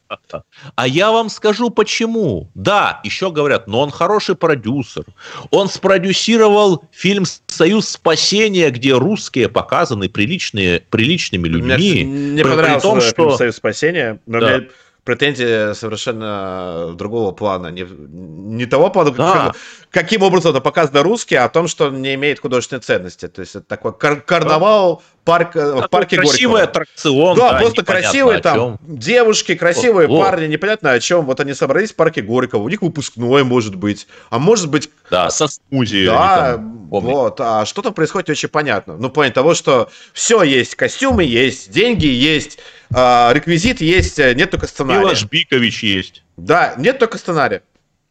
А я вам скажу почему. Да, еще говорят, но он хороший продюсер. Он спродюсировал фильм «Союз спасения», где русские показаны приличные, приличными Мне людьми. не При понравился том, что- «Союз спасения», но Да. меня претензии совершенно другого плана. Не, не того плана, Да. как- каким образом это показано русский, а о том, что он не имеет художественной ценности. То есть это такой кар- карнавал парк, э, в Такой парке красивый Горького. аттракцион. Да, просто непонятно красивые о там девушки, красивые О, о. парни, непонятно о чем. Вот они собрались в парке Горького, у них выпускной может быть, а может быть Да, со смузи. да, там, вот. А что там происходит, очень понятно. Ну, в плане того, что все есть, костюмы есть, деньги есть, а, реквизит есть, э, нет только сценария. Милош Бикович есть. Да, нет только сценария.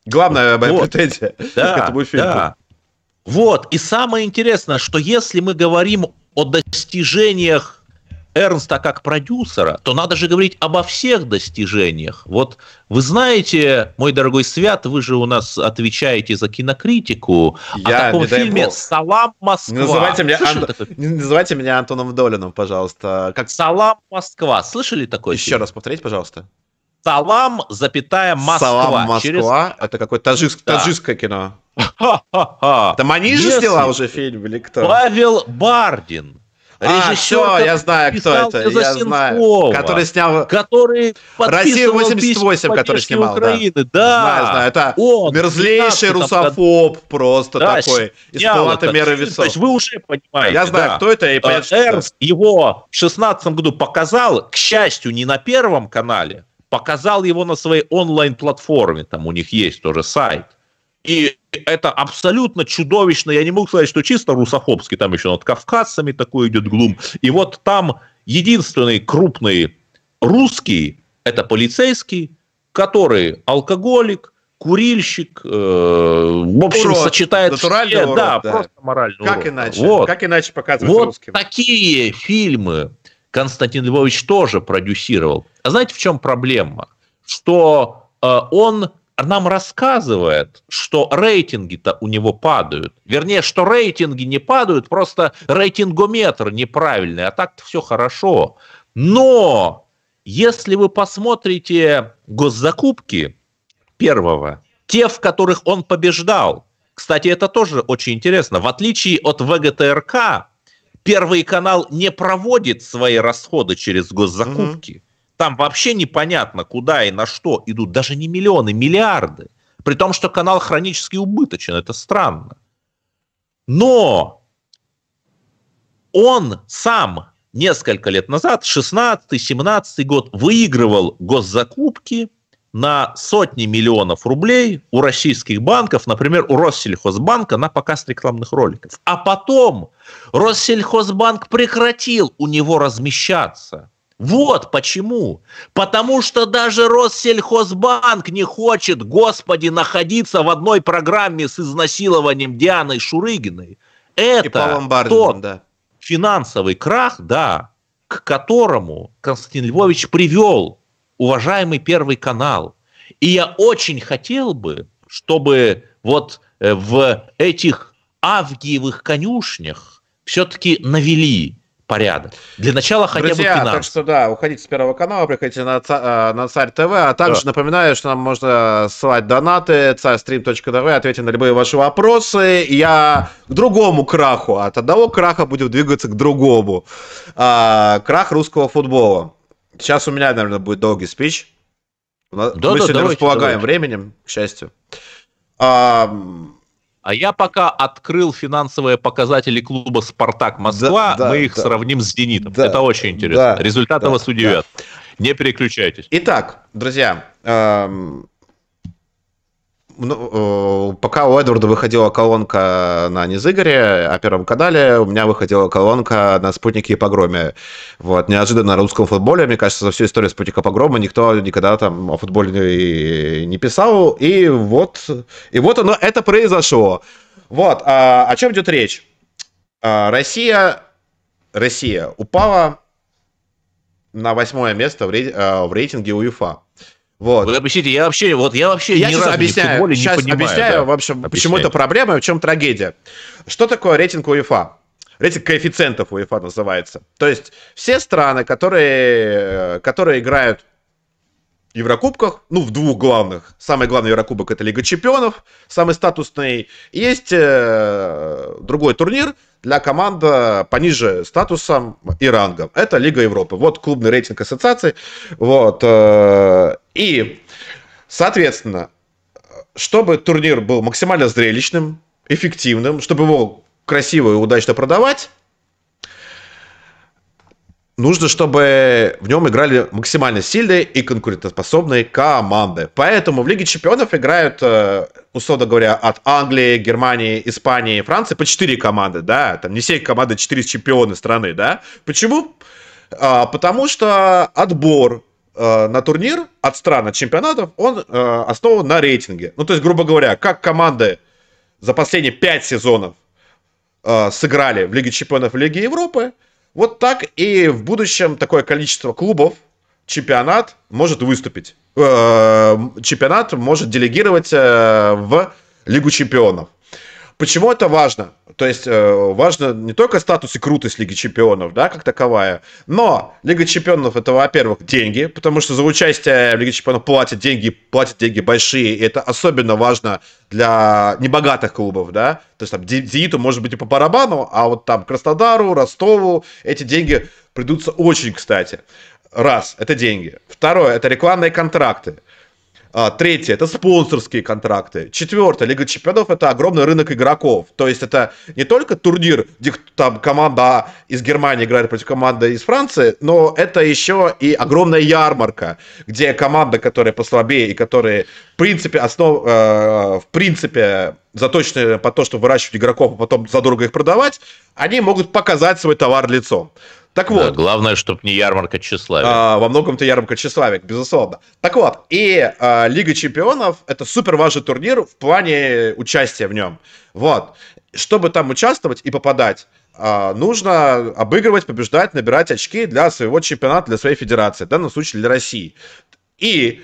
Главная моя Вот. претензия к Да, этому фильму. да. Вот, и самое интересное, что если мы говорим о достижениях Эрнста как продюсера, то надо же говорить обо всех достижениях. Вот вы знаете, мой дорогой Свят, вы же у нас отвечаете за кинокритику, Я, о таком фильме бог. «Салам, Москва». Не называйте меня, Ан- не называйте меня Антоном Долиным, пожалуйста. Как... «Салам, Москва». Слышали такой Еще фильм? раз повторите, пожалуйста. «Салам, запятая, Москва». Салам, Через- Москва. Это какое таджик- Да. таджикское кино. Это Мани же Если- сняла уже фильм или кто? Павел Бардин. А, режиссер, все, я знаю, кто это. Я знаю. Который снял который Россия подписывал 88, письма который снимал, да. Украины. Да. Знаю, знаю. Это Он мерзлейший 15 году русофоб просто Да, такой. Из палаты меры То весов. есть вы уже понимаете. Я знаю, да. кто это, и Э, понятно. Эрнст его в 16 году показал, к счастью, не на первом канале, показал его на своей онлайн-платформе, там у них есть тоже сайт. И это абсолютно чудовищно. Я не могу сказать, что чисто русофобский, там еще над кавказцами такой идет глум. И вот там единственный крупный русский, это полицейский, который алкоголик, курильщик, э, в общем, урод. сочетает Натуральный все, урод, да, да, просто моральный Как урод. иначе? Вот. Как иначе показывать вот русским? такие фильмы Константин Львович тоже продюсировал. А знаете, в чем проблема? Что э, он нам рассказывает, что рейтинги-то у него падают. Вернее, что рейтинги не падают, просто рейтингометр неправильный, а так-то все хорошо. Но если вы посмотрите госзакупки первого, те, в которых он побеждал, кстати, это тоже очень интересно, в отличие от ВГТРК, Первый канал не проводит свои расходы через госзакупки. Угу. Там вообще непонятно, куда и на что идут даже не миллионы, миллиарды. При том, что канал хронически убыточен. Это странно. Но он сам несколько лет назад, 16-17 год, выигрывал госзакупки на сотни миллионов рублей у российских банков, например, у Россельхозбанка на показ рекламных роликов. А потом Россельхозбанк прекратил у него размещаться. Вот почему. Потому что даже Россельхозбанк не хочет, господи, находиться в одной программе с изнасилованием Дианы Шурыгиной. Это тот да. финансовый крах, да, к которому Константин Львович привел уважаемый Первый канал. И я очень хотел бы, чтобы вот э, в этих авгиевых конюшнях все-таки навели порядок. Для начала хотя Друзья, бы финансы. так что да, уходите с Первого канала, приходите на, э, на Царь ТВ, а также да. напоминаю, что нам можно ссылать донаты, царьстрим.тв, ответим на любые ваши вопросы. Я к другому краху, от одного краха будем двигаться к другому. А, крах русского футбола. Сейчас у меня, наверное, будет долгий спич. Мы да, сегодня давайте, располагаем давайте. временем, к счастью. А, а я пока открыл финансовые показатели клуба «Спартак Москва», да, да, мы их да, сравним с «Зенитом». Да, Это очень интересно. Да, Результаты да, вас удивят. Да. Не переключайтесь. Итак, друзья, эм, ну, э, пока у Эдварда выходила колонка на Низыгоре, о Первом канале, у меня выходила колонка на Спутнике и Погроме. Вот, неожиданно на русском футболе, мне кажется, за всю историю Спутника Погрома никто никогда там о футболе не писал, и вот, и вот оно, это произошло. Вот, а, о чем идет речь? А, Россия, Россия упала на восьмое место в, э, рейтинге УЕФА. Вот. Вы объясните, я вообще, вот я вообще я ни разу объясняю, не сейчас не понимаю. Объясняю, да. в общем, Объясняй. почему это проблема, в чем трагедия. Что такое рейтинг УЕФА? Рейтинг коэффициентов УЕФА называется. То есть все страны, которые, которые играют в Еврокубках, ну, в двух главных. Самый главный Еврокубок это Лига Чемпионов, самый статусный. Есть э, другой турнир для команд пониже статусом и рангом. Это Лига Европы. Вот клубный рейтинг ассоциации. Вот. Э, и, соответственно, чтобы турнир был максимально зрелищным, эффективным, чтобы его красиво и удачно продавать, нужно, чтобы в нем играли максимально сильные и конкурентоспособные команды. Поэтому в Лиге Чемпионов играют, э, условно говоря, от Англии, Германии, Испании, Франции по 4 команды, да, там не все команды 4 чемпионы страны, да. Почему? А, потому что отбор э, на турнир от стран, от чемпионатов, он э, основан на рейтинге. Ну, то есть, грубо говоря, как команды за последние 5 сезонов сыграли в Лиге Чемпионов и Лиге Европы, вот так и в будущем такое количество клубов чемпионат может выступить. Э, чемпионат может делегировать э, в Лигу чемпионов. Почему это важно? То есть э, важно не только статус и крутость Лиги Чемпионов, да, как таковая, но Лига Чемпионов это, во-первых, деньги, потому что за участие в Лиге Чемпионов платят деньги, платят деньги большие, и это особенно важно для небогатых клубов, да, то есть там Зениту может быть и по барабану, а вот там Краснодару, Ростову эти деньги придутся очень кстати. Раз, это деньги. Второе, это рекламные контракты. А, третье – это спонсорские контракты. Четвертое – Лига чемпионов – это огромный рынок игроков. То есть это не только турнир, где там команда из Германии играет против команды из Франции, но это еще и огромная ярмарка, где команда, которая послабее и которые в принципе основ, э, в принципе заточены по то, чтобы выращивать игроков, а потом задорого их продавать, они могут показать свой товар лицом. Так вот. Да, главное, чтобы не ярмарка тщеславия. А, во многом-то ярмарка тщеславия, безусловно. Так вот, и а, Лига Чемпионов – это супер важный турнир в плане участия в нем. Вот. Чтобы там участвовать и попадать, а, нужно обыгрывать, побеждать, набирать очки для своего чемпионата, для своей федерации, в данном случае для России. И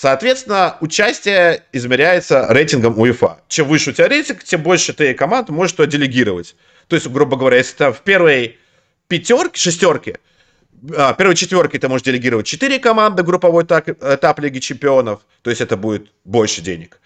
Соответственно, участие измеряется рейтингом УЕФА. Чем выше у тебя рейтинг, тем больше ты команд можешь туда делегировать. То есть, грубо говоря, если ты в первой пятерке, шестерке, а, первой четверке ты можешь делегировать 4 команды, групповой этап, этап Лиги Чемпионов, то есть это будет больше денег.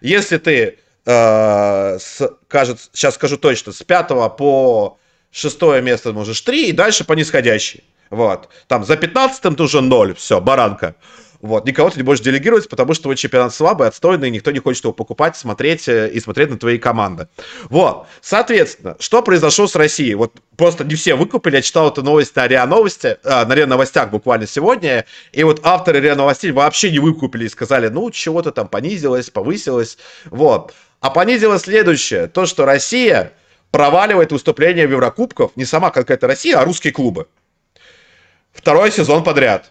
Если ты, э, с, кажется, сейчас скажу точно, с 5 по шестое место можешь 3, и дальше по нисходящей. Вот. Там за 15 ты уже 0, все, баранка. Вот, никого ты не можешь делегировать, потому что твой чемпионат слабый, отстойный, никто не хочет его покупать, смотреть э, и смотреть на твои команды. Вот, соответственно, что произошло с Россией? Вот просто не все выкупили, я читал эту новость на РИА Новости, а, на РИА Новостях буквально сегодня, и вот авторы РИА Новостей вообще не выкупили и сказали, ну, чего-то там понизилось, повысилось, вот. А понизилось следующее, то, что Россия проваливает выступления в Еврокубках, не сама какая-то Россия, а русские клубы. Второй сезон подряд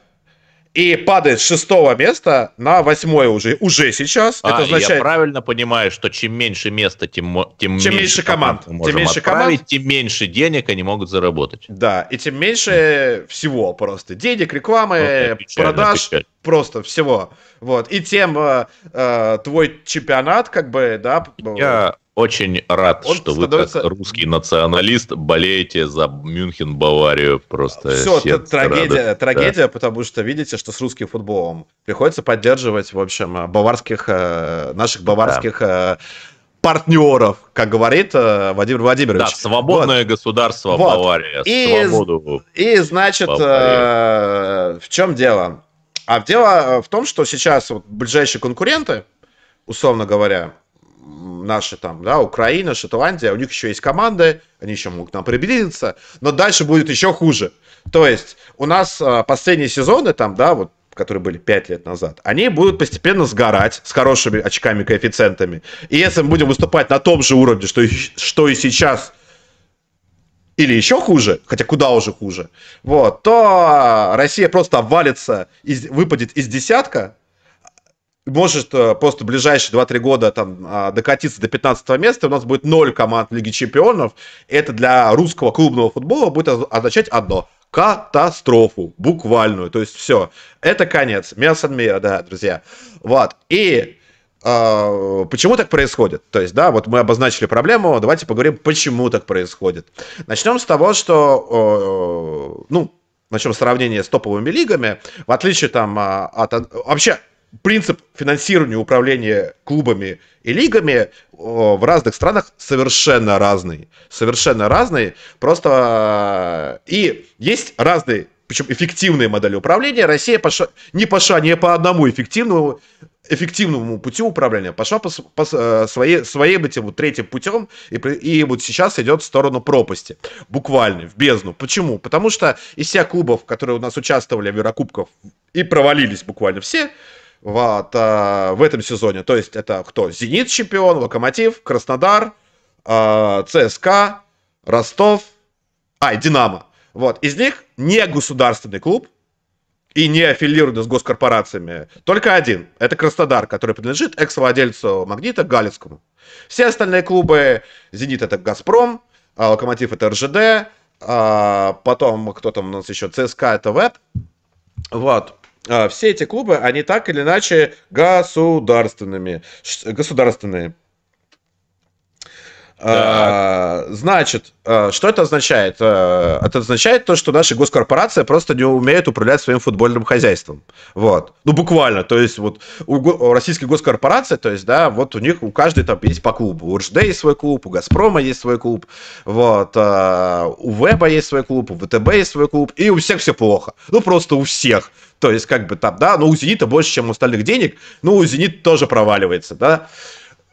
и падает с шестого места на восьмое уже, уже сейчас. А, это означает... Я правильно понимаю, что чем меньше места, тем, тем, чем меньше команд. команд тем меньше команд, тем меньше денег они могут заработать. Да, и тем меньше всего просто. Денег, рекламы, вот, печально, продаж, печально. просто всего. Вот. И тем э, э, твой чемпионат, как бы, да. Я очень рад, он что становится... вы, как русский националист, болеете за Мюнхен, Баварию. Просто все, это трагедия, рады. трагедия, да. потому что видите, что с русским футболом приходится поддерживать, в общем, баварских, э, наших баварских да. Э, партнеров, как говорит э, Владимир Владимирович. Да, свободное вот. государство вот. Бавария. И, свободу и значит, э, в чем дело? А дело в том, что сейчас вот ближайшие конкуренты, условно говоря, наши там, да, Украина, Шотландия, у них еще есть команды, они еще могут нам приблизиться, но дальше будет еще хуже. То есть у нас а, последние сезоны там, да, вот которые были 5 лет назад, они будут постепенно сгорать с хорошими очками, коэффициентами. И если мы будем выступать на том же уровне, что и, что и сейчас, или еще хуже, хотя куда уже хуже, вот, то Россия просто обвалится, из, выпадет из десятка, может э, просто ближайшие 2-3 года там а, докатиться до 15 места, у нас будет 0 команд Лиги Чемпионов. Это для русского клубного футбола будет означать одно – катастрофу, буквальную. То есть все, это конец. Мясо мира, да, друзья. Вот. И э, почему так происходит? То есть, да, вот мы обозначили проблему, давайте поговорим, почему так происходит. Начнем с того, что, ну, начнем с сравнения с топовыми лигами. В отличие там а, от... Вообще, принцип финансирования управления клубами и лигами в разных странах совершенно разный. Совершенно разный. Просто э, и есть разные, причем эффективные модели управления. Россия пошла, не пошла не по одному эффективному, эффективному пути управления, пошла по, по э, своей, своим этим вот третьим путем и, и вот сейчас идет в сторону пропасти. Буквально, в бездну. Почему? Потому что из всех клубов, которые у нас участвовали в Еврокубках и провалились буквально все, вот, а, в этом сезоне. То есть это кто? Зенит чемпион, Локомотив, Краснодар, а, ЦСКА, Ростов, а, Динамо. Вот, из них не государственный клуб и не аффилированный с госкорпорациями. Только один. Это Краснодар, который принадлежит экс-владельцу Магнита Галицкому. Все остальные клубы, Зенит это Газпром, а Локомотив это РЖД, а потом кто там у нас еще, ЦСКА это ВЭП. Вот. А, все эти клубы, они так или иначе государственными, государственные. А, значит, а, что это означает? А, это означает то, что наши госкорпорации просто не умеют управлять своим футбольным хозяйством. Вот. Ну, буквально. То есть, вот у российских госкорпораций, то есть, да, вот у них у каждой там есть по клубу. У РЖД есть свой клуб, у Газпрома есть свой клуб, вот, у Веба есть свой клуб, у ВТБ есть свой клуб, и у всех все плохо. Ну, просто у всех. То есть, как бы там, да, но у Зенита больше, чем у остальных денег, но у Зенит тоже проваливается, да.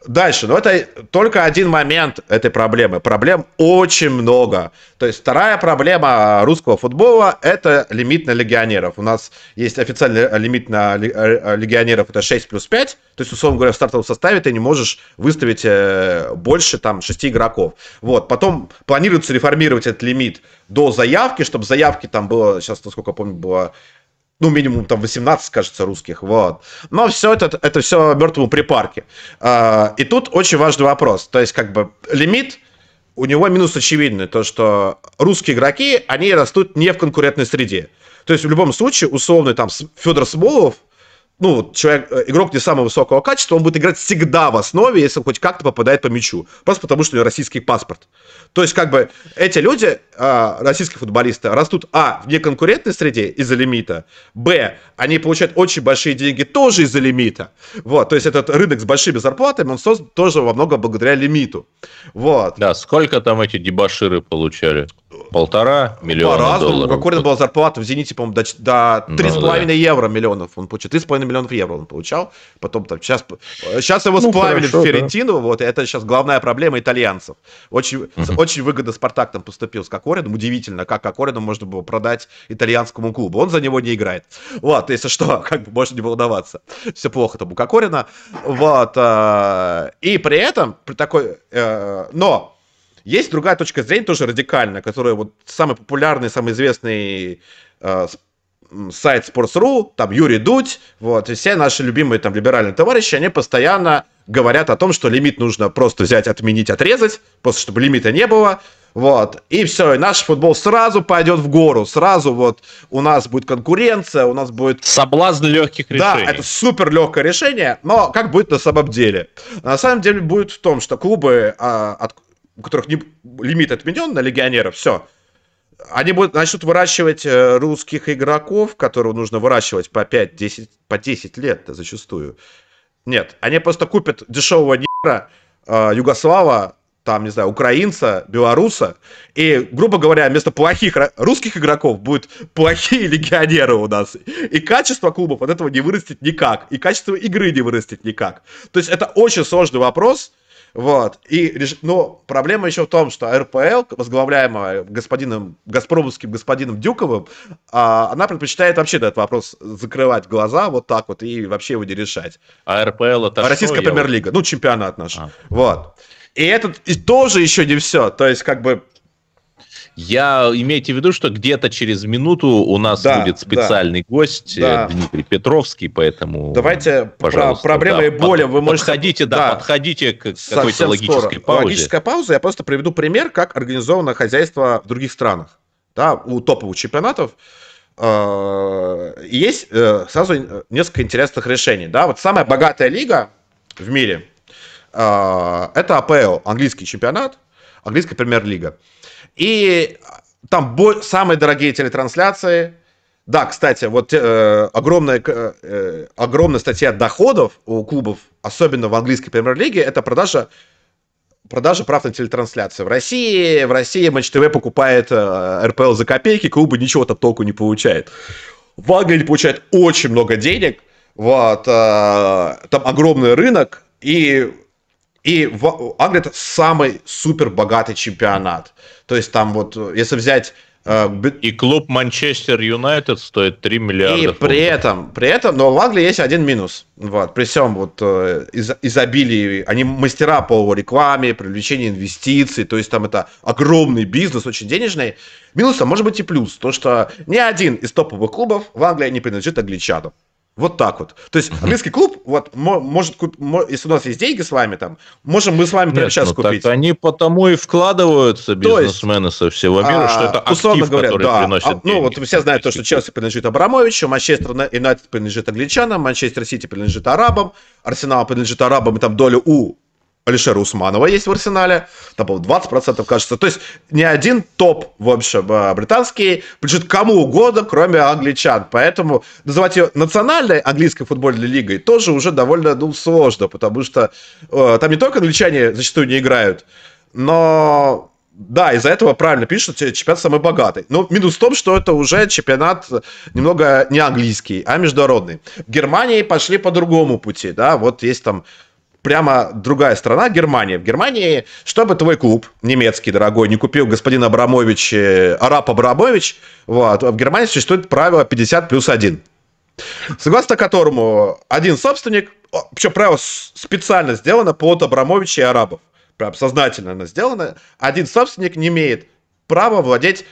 Дальше, но это только один момент этой проблемы. Проблем очень много. То есть вторая проблема русского футбола – это лимит на легионеров. У нас есть официальный лимит на э, легионеров, это 6 плюс 5. То есть, условно говоря, в стартовом составе ты не можешь выставить э, больше там 6 игроков. Вот. Потом планируется реформировать этот лимит до заявки, чтобы заявки там было, сейчас, насколько я помню, было ну, минимум там 18, кажется, русских, вот. Но все это, это все мертвому припарке. А, и тут очень важный вопрос. То есть, как бы, лимит, у него минус очевидный, то, что русские игроки, они растут не в конкурентной среде. То есть, в любом случае, условный там Федор Смолов, ну, человек, э, игрок не самого высокого качества, он будет играть всегда в основе, если он хоть как-то попадает по мячу. Просто потому, что у него российский паспорт. То есть, как бы, эти люди, а, российские футболисты, растут, а, в неконкурентной среде из-за лимита, б, они получают очень большие деньги тоже из-за лимита. Вот, то есть, этот рынок с большими зарплатами, он создан тоже во многом благодаря лимиту. Вот. Да, сколько там эти дебаширы получали? Полтора миллиона По-разному. долларов. У Кокорина была зарплата в «Зените», по-моему, до, до 3,5 Ну, да. евро миллионов он получил. 3,5 миллионов евро он получал. Потом там, сейчас, сейчас его Ну, сплавили хорошо, в да. Ферентину, вот, и это сейчас главная проблема итальянцев. Очень, очень выгодно Спартак там поступил с Кокорином. Удивительно, как Кокорина можно было продать итальянскому клубу. Он за него не играет. Вот, если что, как бы можно не волноваться. Все плохо там у Кокорина. Вот. э, И при этом, при такой... э, Но есть другая точка зрения, тоже радикальная, которая вот самый популярный, самый известный э, сайт Sports.ru, там Юрий Дудь, вот, и все наши любимые там либеральные товарищи, они постоянно говорят о том, что лимит нужно просто взять, отменить, отрезать, просто чтобы лимита не было, вот, и все, и наш футбол сразу пойдет в гору, сразу вот у нас будет конкуренция, у нас будет Соблазн легких да, решений. это супер легкое решение, но как будет на самом деле? На самом деле будет в том, что клубы, а, от- у которых не- лимит отменен на легионеров, все, они будут, начнут выращивать э, русских игроков, которых нужно выращивать по 5-10, по 10 лет зачастую. Нет, они просто купят дешевого негра, э, югослава, там, не знаю, украинца, белоруса, и, грубо говоря, вместо плохих русских игроков будут плохие легионеры у нас. И качество клубов от этого не вырастет никак, и качество игры не вырастет никак. То есть это очень сложный вопрос, вот. И, реш- но проблема еще в том, что РПЛ, возглавляемая господином, газпромовским господином Дюковым, а, она предпочитает вообще на этот вопрос закрывать глаза вот так вот и вообще его не решать. А РПЛ это Российская что? Я премьер-лига, ну, чемпионат наш. А. Вот. И это тоже еще не все. То есть, как бы, Я имейте в виду, что где-то через минуту у нас Да, будет специальный гость Да. э, Дмитрий Петровский, поэтому давайте про пожалуйста, проблемы да, и боли под- вы можете... подходите, да, подходите к какой-то логической скоро. паузе. Логическая пауза. Я просто приведу пример, как организовано хозяйство в других странах. Да, у топовых чемпионатов э, есть э, сразу э, несколько интересных решений. Да, вот самая богатая лига в мире э, это АПЛ, английский чемпионат, английская премьер-лига. И там бо- самые дорогие телетрансляции. Да, кстати, вот э, огромная, э, огромная статья доходов у клубов, особенно в английской премьер-лиге, это продажа продажа прав на телетрансляции. В России, в России Матч ТВ покупает э, РПЛ за копейки, клубы ничего там толку не получают. В Англии они получают очень много денег, вот, э, там огромный рынок, и, и в Англии это самый супер богатый чемпионат. То есть там вот, если взять э, И клуб Манчестер Юнайтед стоит 3 миллиарда и при фунтов. этом, при этом, но в Англии есть один минус. Вот, при всем вот э, из- изобилии, они мастера по рекламе, привлечению инвестиций, то есть там это огромный бизнес, очень денежный. Минусом может быть и плюс, то что ни один из топовых клубов в Англии не принадлежит англичанам. Вот так вот. То есть английский клуб, вот, мо- может, если у нас есть деньги с вами, там, можем мы с вами прямо сейчас ну так купить. они потому и вкладываются, То есть, бизнесмены со всего мира, А, что это условно актив, говоря, который да. приносит А, ну, деньги. вот все знают то, что Челси принадлежит Абрамовичу, Манчестер Юнайтед принадлежит англичанам, Манчестер Сити принадлежит арабам, Арсенал принадлежит арабам, и там доля у Алишера Усманова есть в Арсенале, там, по 20%, кажется. То есть ни один топ, в общем, э, британский принадлежит кому угодно, кроме англичан. Поэтому называть ее национальной английской футбольной лигой тоже уже довольно ну, сложно, потому что э, там не только англичане зачастую не играют, но да, из-за этого правильно пишут, чемпионат самый богатый. Но минус в том, что это уже чемпионат немного не английский, а международный. В Германии пошли по другому пути, да, вот есть там прямо другая страна, Германия. В Германии, чтобы твой клуб немецкий, дорогой, не купил господин Абрамович, э, араб Абрамович, вот, в Германии существует правило 50 плюс 1. Согласно которому один собственник, причем правило специально сделано под Абрамовича и арабов, прям сознательно оно сделано, один собственник не имеет права владеть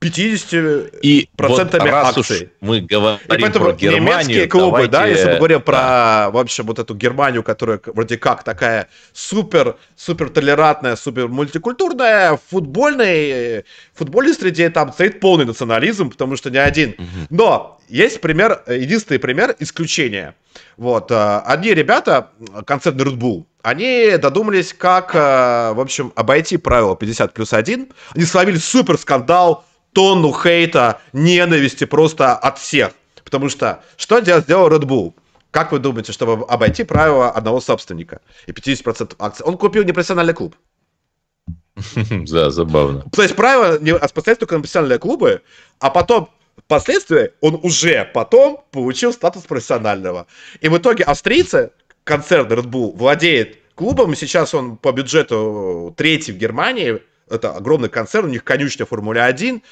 50 и процентами вот акций. мы говорим и поэтому про Германию, немецкие клубы, давайте... да, если мы говорим про, в общем, вот эту Германию, которая вроде как такая супер, супер толерантная, супер мультикультурная, в футбольной, в футбольной среде там стоит полный национализм, потому что не один. Но есть пример, единственный пример исключения. Вот, э, одни ребята, концерт Red Bull, они додумались, как, э, в общем, обойти правило 50 плюс 1. Они словили супер скандал, тонну хейта, ненависти просто от всех. Потому что что сделал Red Bull? Как вы думаете, чтобы обойти правила одного собственника и 50% акций? Он купил непрофессиональный клуб. Да, забавно. То есть правило не распространяется только на профессиональные клубы, а потом впоследствии он уже потом получил статус профессионального. И в итоге австрийцы, концерн Red Bull, владеет клубом, и сейчас он по бюджету третий в Германии, это огромный концерн, у них конючня Формуле 1,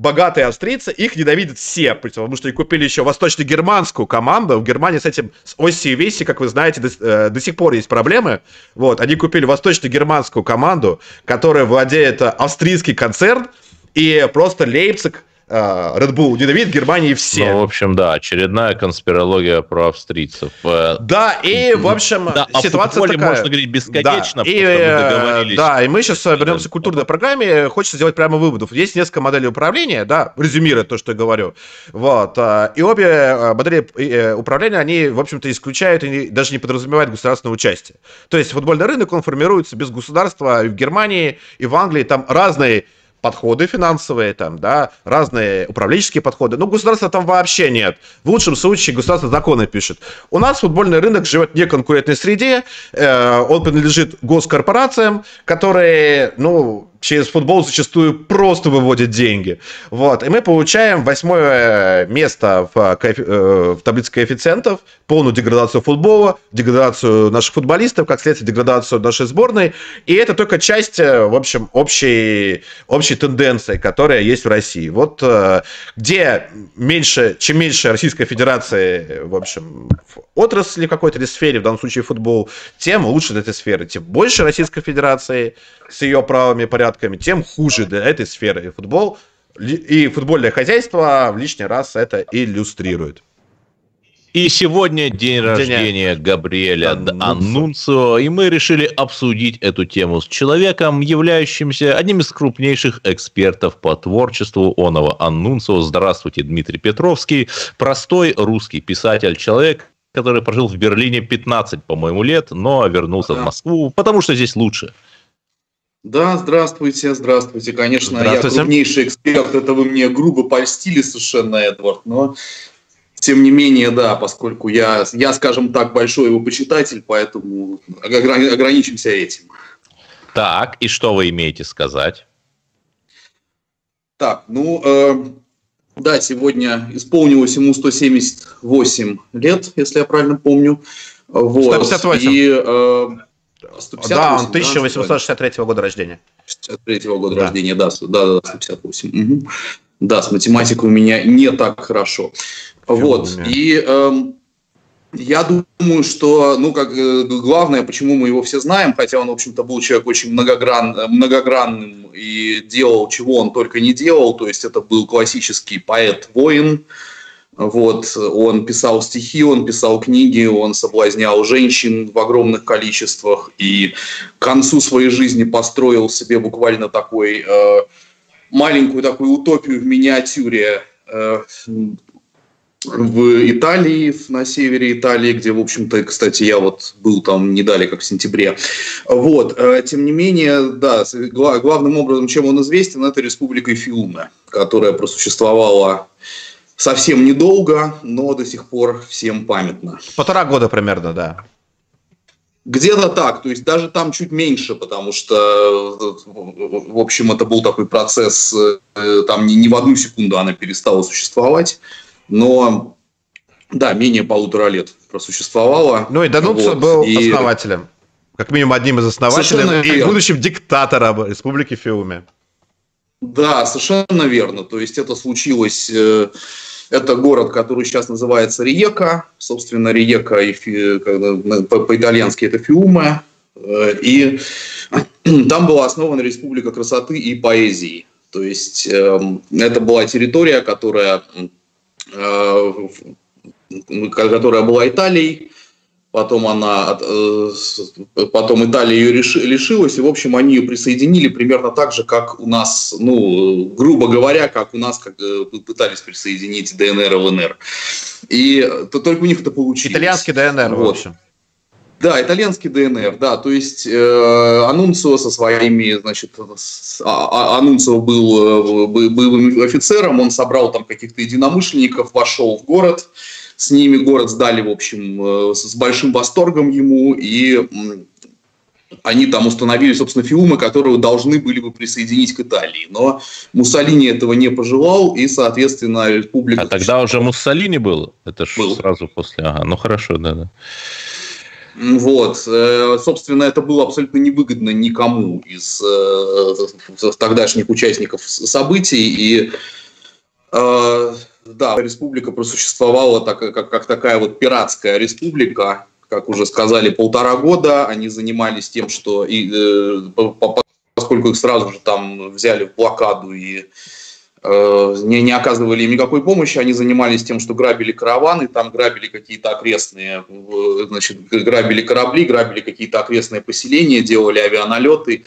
богатые австрийцы, их ненавидят все, потому что они купили еще восточно-германскую команду. В Германии с этим, с Оси и Веси, как вы знаете, до, э, до сих пор есть проблемы. Вот, они купили восточно-германскую команду, которая владеет австрийский концерн, и просто Лейпциг Э, Red Bull ненавидит Германии все. Ну, в общем, да, очередная конспирология про австрийцев. Э, да, и, в общем, да, ситуация такая. можно говорить бесконечно, да, и, э, Да, и мы сейчас вернемся к культурной программе. Хочется сделать прямо выводов. Есть несколько моделей управления, да, резюмируя то, что я говорю. Вот. И обе модели управления, они, в общем-то, исключают и даже не подразумевают государственное участие. То есть футбольный рынок, он формируется без государства и в Германии, и в Англии. Там разные подходы финансовые, там, да, разные управленческие подходы. Но государства там вообще нет. В лучшем случае государство законы пишет. У нас футбольный рынок живет в неконкурентной среде, э, он принадлежит госкорпорациям, которые, ну, через футбол зачастую просто выводит деньги. Вот. И мы получаем восьмое место в, э, в таблице коэффициентов, полную деградацию футбола, деградацию наших футболистов, как следствие, деградацию нашей сборной. И это только часть, э, в общем, общей, общей тенденции, которая есть в России. Вот э, где меньше, чем меньше Российской Федерации, в общем, в отрасли какой-то или сфере, в данном случае футбол, тем лучше для этой сферы, тем больше Российской Федерации с ее правами и порядками, тем хуже для этой сферы. И футбол и футбольное хозяйство в лишний раз это иллюстрирует. И сегодня день рождения. Габриэля Аннунцио, и мы решили обсудить эту тему с человеком, являющимся одним из крупнейших экспертов по творчеству оного Аннунцио. Здравствуйте, Дмитрий Петровский, простой русский писатель, человек, который прожил в Берлине 15, по-моему, лет, но вернулся да. в Москву, потому что здесь лучше. Да, здравствуйте, здравствуйте. Конечно, здравствуйте. я крупнейший эксперт, это вы мне грубо польстили совершенно, Эдвард, но тем не менее, да, поскольку я, я скажем так, большой его почитатель, поэтому ограничимся этим. Так, и что вы имеете сказать? Так, ну, э, да, сегодня исполнилось ему 178 лет, если я правильно помню. Вот. 158. И э, да, он 1863 да? года рождения. 63 года да. рождения, да, да, да, 158. Угу. Да, с математикой у меня не так хорошо. Чего вот, и эм, я думаю, что, ну, как э, главное, почему мы его все знаем, хотя он, в общем-то, был человек очень многогран, многогранным и делал, чего он только не делал, то есть это был классический поэт-воин, вот, он писал стихи, он писал книги, он соблазнял женщин в огромных количествах и к концу своей жизни построил себе буквально такой э, маленькую такую утопию в миниатюре э, в Италии, на севере Италии, где, в общем-то, кстати, я вот был там не далее, как в сентябре. Вот, э, тем не менее, да, главным образом, чем он известен, это Республика Фиуме, которая просуществовала совсем недолго, но до сих пор всем памятно. Полтора года примерно, да. Где-то так, то есть даже там чуть меньше, потому что, в общем, это был такой процесс, э, там не, не в одну секунду она перестала существовать, но да, менее полутора лет просуществовала. Ну и Дануцо вот, был и... основателем. Как минимум одним из основателей совершенно и верно. будущим диктатором Республики Фиуме. Да, совершенно верно. То есть это случилось... Это город, который сейчас называется Риека. Собственно, Риека по-итальянски это Фиуме. Э, и там была основана Республика красоты и поэзии. То есть эм, это была территория, которая, э, которая была Италией, потом она, э, потом Италия ее лишилась, и, в общем, они ее присоединили примерно так же, как у нас, ну, грубо говоря, как у нас как, пытались присоединить ДНР и ЛНР. И то, только у них это получилось. Итальянский ДНР, вот. в общем. Да, итальянский ДНР, да, то есть э, Анунцио со своими, значит, с, а, а Анунцио был, был, был офицером, он собрал там каких-то единомышленников, вошел в город, с ними город сдали, в общем, э, с большим восторгом ему, и они там установили, собственно, фиумы, которые должны были бы присоединить к Италии. Но Муссолини этого не пожелал, и, соответственно, республика... А тогда уже Муссолини был? Это же сразу после... Ага, ну хорошо, да-да. Вот, э, собственно, это было абсолютно невыгодно никому из э, тогдашних участников событий, и да, республика просуществовала так, как, как такая вот пиратская республика, как уже сказали, полтора года. Они занимались тем, что и, поскольку их сразу же там взяли в блокаду и Э, не, не оказывали им никакой помощи, они занимались тем, что грабили караваны, там грабили какие-то окрестные, значит, грабили корабли, грабили какие-то окрестные поселения, делали авианалеты,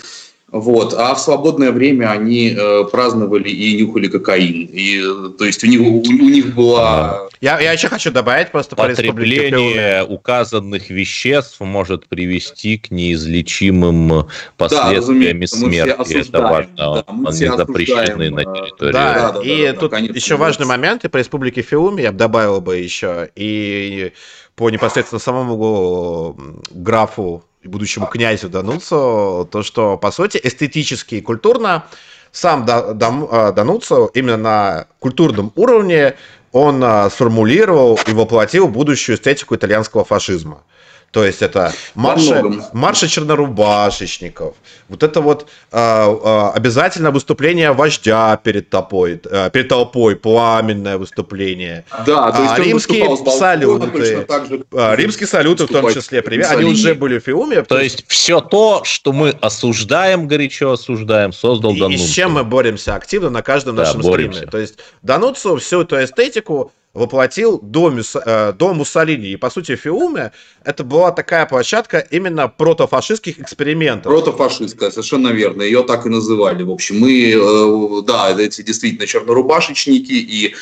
вот. А в свободное время они э, праздновали и нюхали кокаин. И, то есть у них, у, у них была... Я, я еще хочу добавить просто по Потребление указанных веществ может привести к неизлечимым последствиям да, смерти. Это важно. Да, Они запрещены на э, территории. Да, да, да, и да, тут да, конечно, еще важный момент, и по Республике Фиуме я бы добавил бы еще, и по непосредственно самому графу и будущему князю Дануцу, то, что, по сути, эстетически и культурно сам а, Дануцу именно на культурном уровне он а, сформулировал и воплотил будущую эстетику итальянского фашизма. То есть это марши, марши чернорубашечников. Вот это вот э, э, обязательно выступление вождя перед толпой, э, перед толпой, пламенное выступление. Да, то есть а, римские салюты, а, римские салюты в том числе, привет, они уже были в Фиуме. То есть все то, что мы осуждаем, горячо осуждаем, создал Дануцу. И с чем мы боремся активно на каждом да, нашем боремся. стриме. То есть Дануцу всю эту эстетику воплотил до, Мюс, э, до Муссолини. И, по сути, Фиуме это была такая площадка именно протофашистских экспериментов. Протофашистская, совершенно верно. Ее так и называли. В общем, мы, э, да, эти действительно чернорубашечники и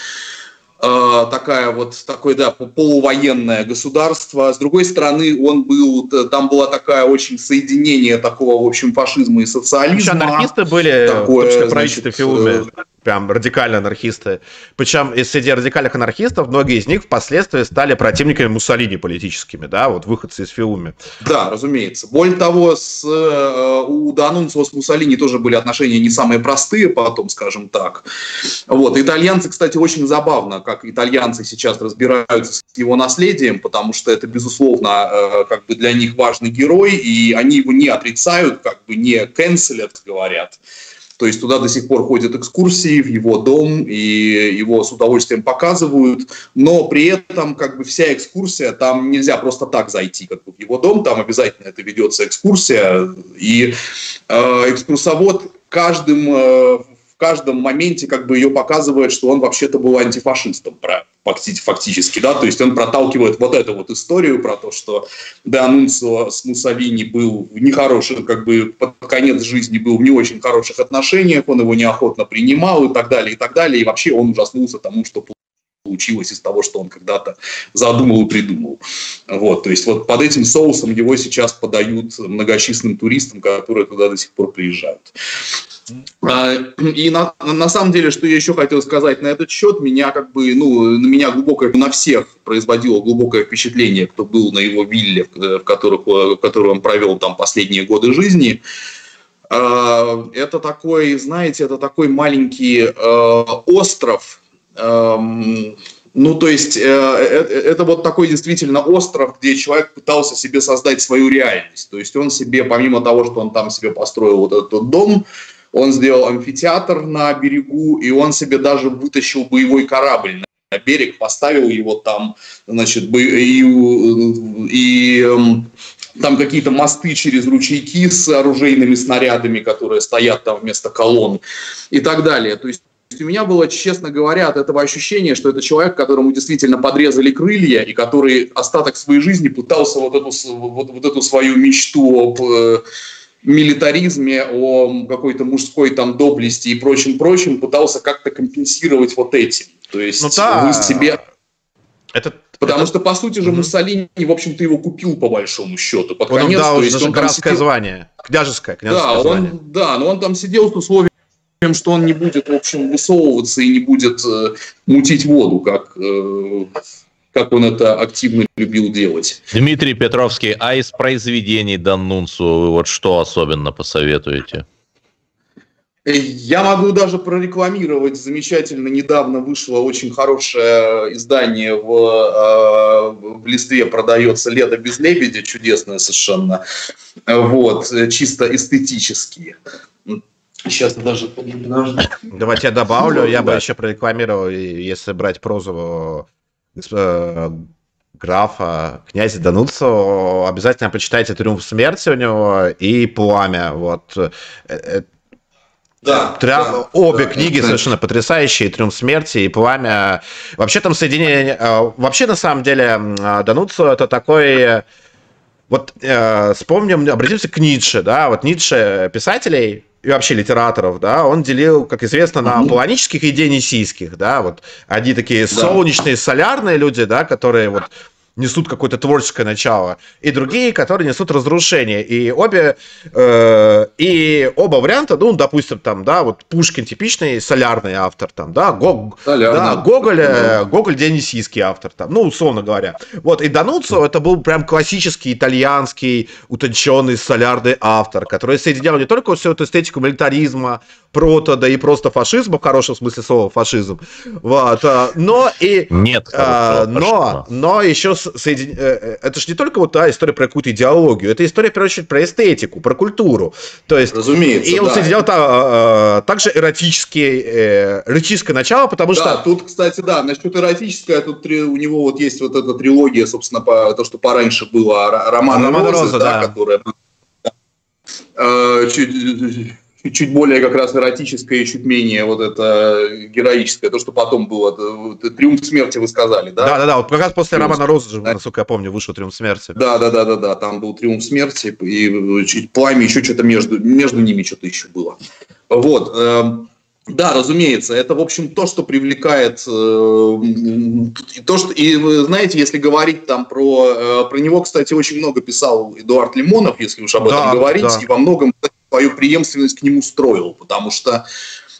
э, такая вот такое да полувоенное государство. С другой стороны, он был там была такая очень соединение такого в общем фашизма и социализма. Еще анархисты были, такое, правительство Фиуме прям радикальные анархисты. Причем и среди радикальных анархистов многие из них впоследствии стали противниками Муссолини политическими, да, вот выходцы из Фиуми. Да, разумеется. Более того, с, э, у Данунцио с Муссолини тоже были отношения не самые простые потом, скажем так. Вот. Итальянцы, кстати, очень забавно, как итальянцы сейчас разбираются с его наследием, потому что это, безусловно, э, как бы для них важный герой, и они его не отрицают, как бы не канцелят, говорят. То есть туда до сих пор ходят экскурсии в его дом, и его с удовольствием показывают, но при этом как бы вся экскурсия, там нельзя просто так зайти как бы, в его дом, там обязательно это ведется экскурсия, и э, экскурсовод каждым э, каждом моменте как бы ее показывает, что он вообще-то был антифашистом фактически, да, то есть он проталкивает вот эту вот историю про то, что Де Анунцио с Муссолини был в нехороших, как бы под конец жизни был в не очень хороших отношениях, он его неохотно принимал и так далее, и так далее, и вообще он ужаснулся тому, что получилось из того, что он когда-то задумал и придумал. Вот, то есть вот под этим соусом его сейчас подают многочисленным туристам, которые туда до сих пор приезжают. А, и на, на самом деле, что я еще хотел сказать на этот счет, меня как бы, ну, на меня глубокое, на всех производило глубокое впечатление, кто был на его вилле, в, которых, в которой он провел там последние годы жизни. А, это такой, знаете, это такой маленький э, остров, Ну, то есть э, э, это вот такой действительно остров, где человек пытался себе создать свою реальность. То есть он себе, помимо того, что он там себе построил вот этот дом, он сделал амфитеатр на берегу, и он себе даже вытащил боевой корабль на берег, поставил его там, значит, и, и эм, там какие-то мосты через ручейки с оружейными снарядами, которые стоят там вместо колонн и так далее. То есть у меня было, честно говоря, от этого ощущение, что это человек, которому действительно подрезали крылья, и который остаток своей жизни пытался вот эту, вот, вот эту свою мечту об э, милитаризме, о какой-то мужской там доблести и прочим-прочим, пытался как-то компенсировать вот этим. То есть ну, да. вы себе... Это, Потому это... что, по сути же, mm-hmm. Муссолини, в общем-то, его купил по большому счету. Под он конец, дал то есть он графское сидел... звание, княжеское, княжеское да, звание. Он, да, но он там сидел с условием что он не будет, в общем, высовываться и не будет э, мутить воду, как, э, как он это активно любил делать. Дмитрий Петровский, а из произведений Даннунцу вы вот что особенно посоветуете? Я могу даже прорекламировать. Замечательно недавно вышло очень хорошее издание в, э, в листве продается «Лето без лебедя», чудесное совершенно, вот, чисто эстетически. Сейчас даже Давайте я добавлю, я бы еще прорекламировал, если брать прозу э, графа князя Дануцу, обязательно почитайте «Триумф смерти» у него и «Пламя». Вот. Э, э, да, Тря... да, Обе да, книги да. совершенно потрясающие, «Триумф смерти» и «Пламя». Вообще там соединение... Вообще, на самом деле, Дануцу это такой... Вот э, вспомним, обратимся к Ницше, да, вот Ницше писателей, и вообще литераторов, да, он делил, как известно, на планических и денисийских, да, вот. Одни такие солнечные, солярные люди, да, которые вот несут какое-то творческое начало, и другие, которые несут разрушение. И обе, э, и оба варианта, ну, допустим, там, да, вот Пушкин типичный солярный автор, там, да, Гог, да Гоголь, да. Гоголь денисийский автор, там, ну, условно говоря. Вот, и Дануцо это был прям классический итальянский утонченный солярный автор, который соединял не только всю эту эстетику милитаризма, прото, да и просто фашизма, в хорошем смысле слова фашизм, вот, а, но и... Нет а, но, но еще соедин... Э, э, это же не только вот та история про какую-то идеологию, это история, в первую очередь, про эстетику, про культуру. То есть, Разумеется, И он да. соединял та, а, также эротические, э, эротическое начало, потому да, что... тут, кстати, да, насчет эротическое, тут у него вот есть вот эта трилогия, собственно, по, то, что пораньше было, Роман, Роман Розы, Роза, да, да. которая чуть чуть более как раз эротическое и чуть менее вот это героическое, то, что потом было. «Триумф смерти» вы сказали, да? Да-да-да, вот как раз после «Триумф романа Розы», да. насколько я помню, вышел «Триумф смерти». Да-да-да-да, там был «Триумф смерти», и «Пламя», еще что-то между, между ними что-то еще было. Вот. Эм, да, разумеется, это, в общем, то, что привлекает, э, то, что, и знаете, если говорить там про, э, про него, кстати, очень много писал Эдуард Лимонов, если уж об да, этом говорить, да. и во многом свою преемственность к нему строил, потому что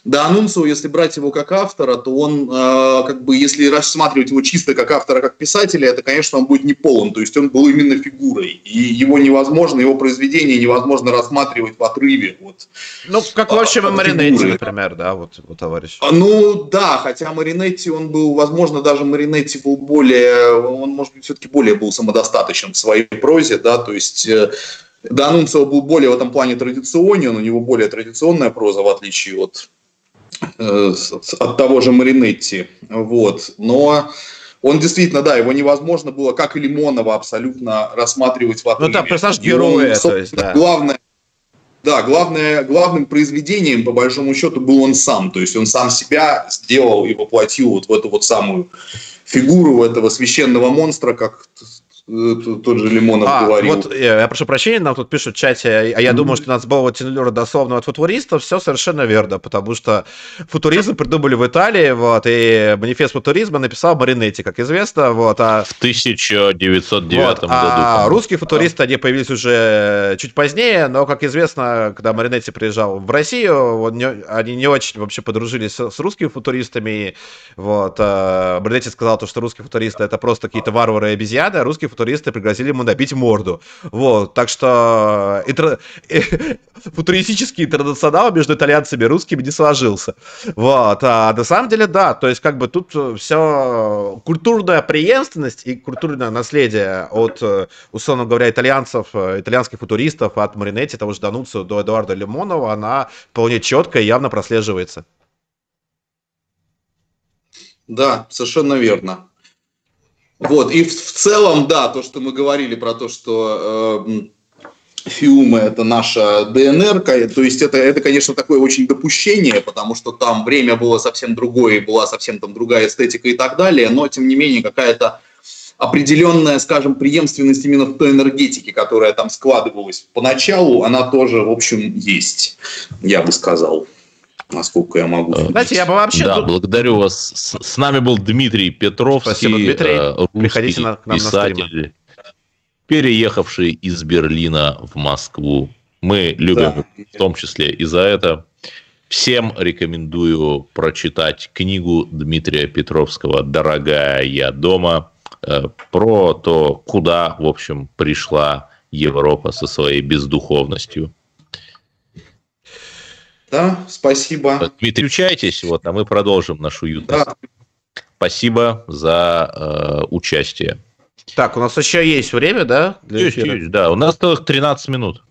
да, Анунцио, если брать его как автора, то он, э, как бы, если рассматривать его чисто как автора, как писателя, это, конечно, он будет не полон. То есть он был именно фигурой. И его невозможно, его произведение невозможно рассматривать в отрыве. Вот, ну, как вообще в Маринетти, например, да, вот, вот товарищ. А, ну, да, хотя Маринетти, он был, возможно, даже Маринетти был более, он, может быть, все-таки более был самодостаточен в своей прозе, да, то есть э, Данунцио был более в этом плане традиционен, у него более традиционная проза, в отличие от, э, от того же Маринетти. Вот. Но он действительно, да, его невозможно было, как и Лимонова, абсолютно рассматривать в отрыве. Ну, там персонаж героя, то есть, да. Главное, да, главное, главным произведением, по большому счету, был он сам. То есть он сам себя сделал и воплотил вот в эту вот самую фигуру этого священного монстра, как тот же Лимонов а, говорил. Вот, я, я прошу прощения, нам тут пишут в чате, а я mm-hmm. думаю, что нас было тянули дословно от футуристов, все совершенно верно, потому что футуризм придумали в Италии, вот, и манифест футуризма написал Маринетти, как известно, вот, а... В 1909 вот, году. А русские футуристы, они появились уже чуть позднее, но, как известно, когда Маринетти приезжал в Россию, вот, не, они не очень вообще подружились с, с русскими футуристами, вот, а Маринетти сказал, то, что русские футуристы это просто какие-то варвары и обезьяны, а русские футуристы пригрозили ему набить морду. Вот, так что интер... футуристический интернационал между итальянцами и русскими не сложился. Вот, а на самом деле, да, то есть как бы тут все культурная преемственность и культурное наследие от, условно говоря, итальянцев, итальянских футуристов, от Маринетти, того же Дануцу до Эдуарда Лимонова, она вполне четко и явно прослеживается. Да, совершенно верно. Вот, и в, в целом, да, то, что мы говорили про то, что э, Фиума это наша ДНР, то есть это, это, конечно, такое очень допущение, потому что там время было совсем другое, была совсем там другая эстетика и так далее, но, тем не менее, какая-то определенная, скажем, преемственность именно в той энергетике, которая там складывалась поначалу, она тоже, в общем, есть, я бы сказал насколько я могу. Знаете, я бы вообще... Да, благодарю вас. С, с нами был Дмитрий Петровский, Спасибо, Дмитрий. Э, русский Приходите на, к нам писатель, на переехавший из Берлина в Москву. Мы любим да. в том числе и за это. Всем рекомендую прочитать книгу Дмитрия Петровского «Дорогая я дома» э, про то, куда, в общем, пришла Европа со своей бездуховностью. Да, спасибо. Дмитрий, включайтесь, вот, а мы продолжим нашу уютность. Да. Спасибо за э, участие. Так, у нас еще есть время, да? Для есть, есть, да. У нас целых 13 минут.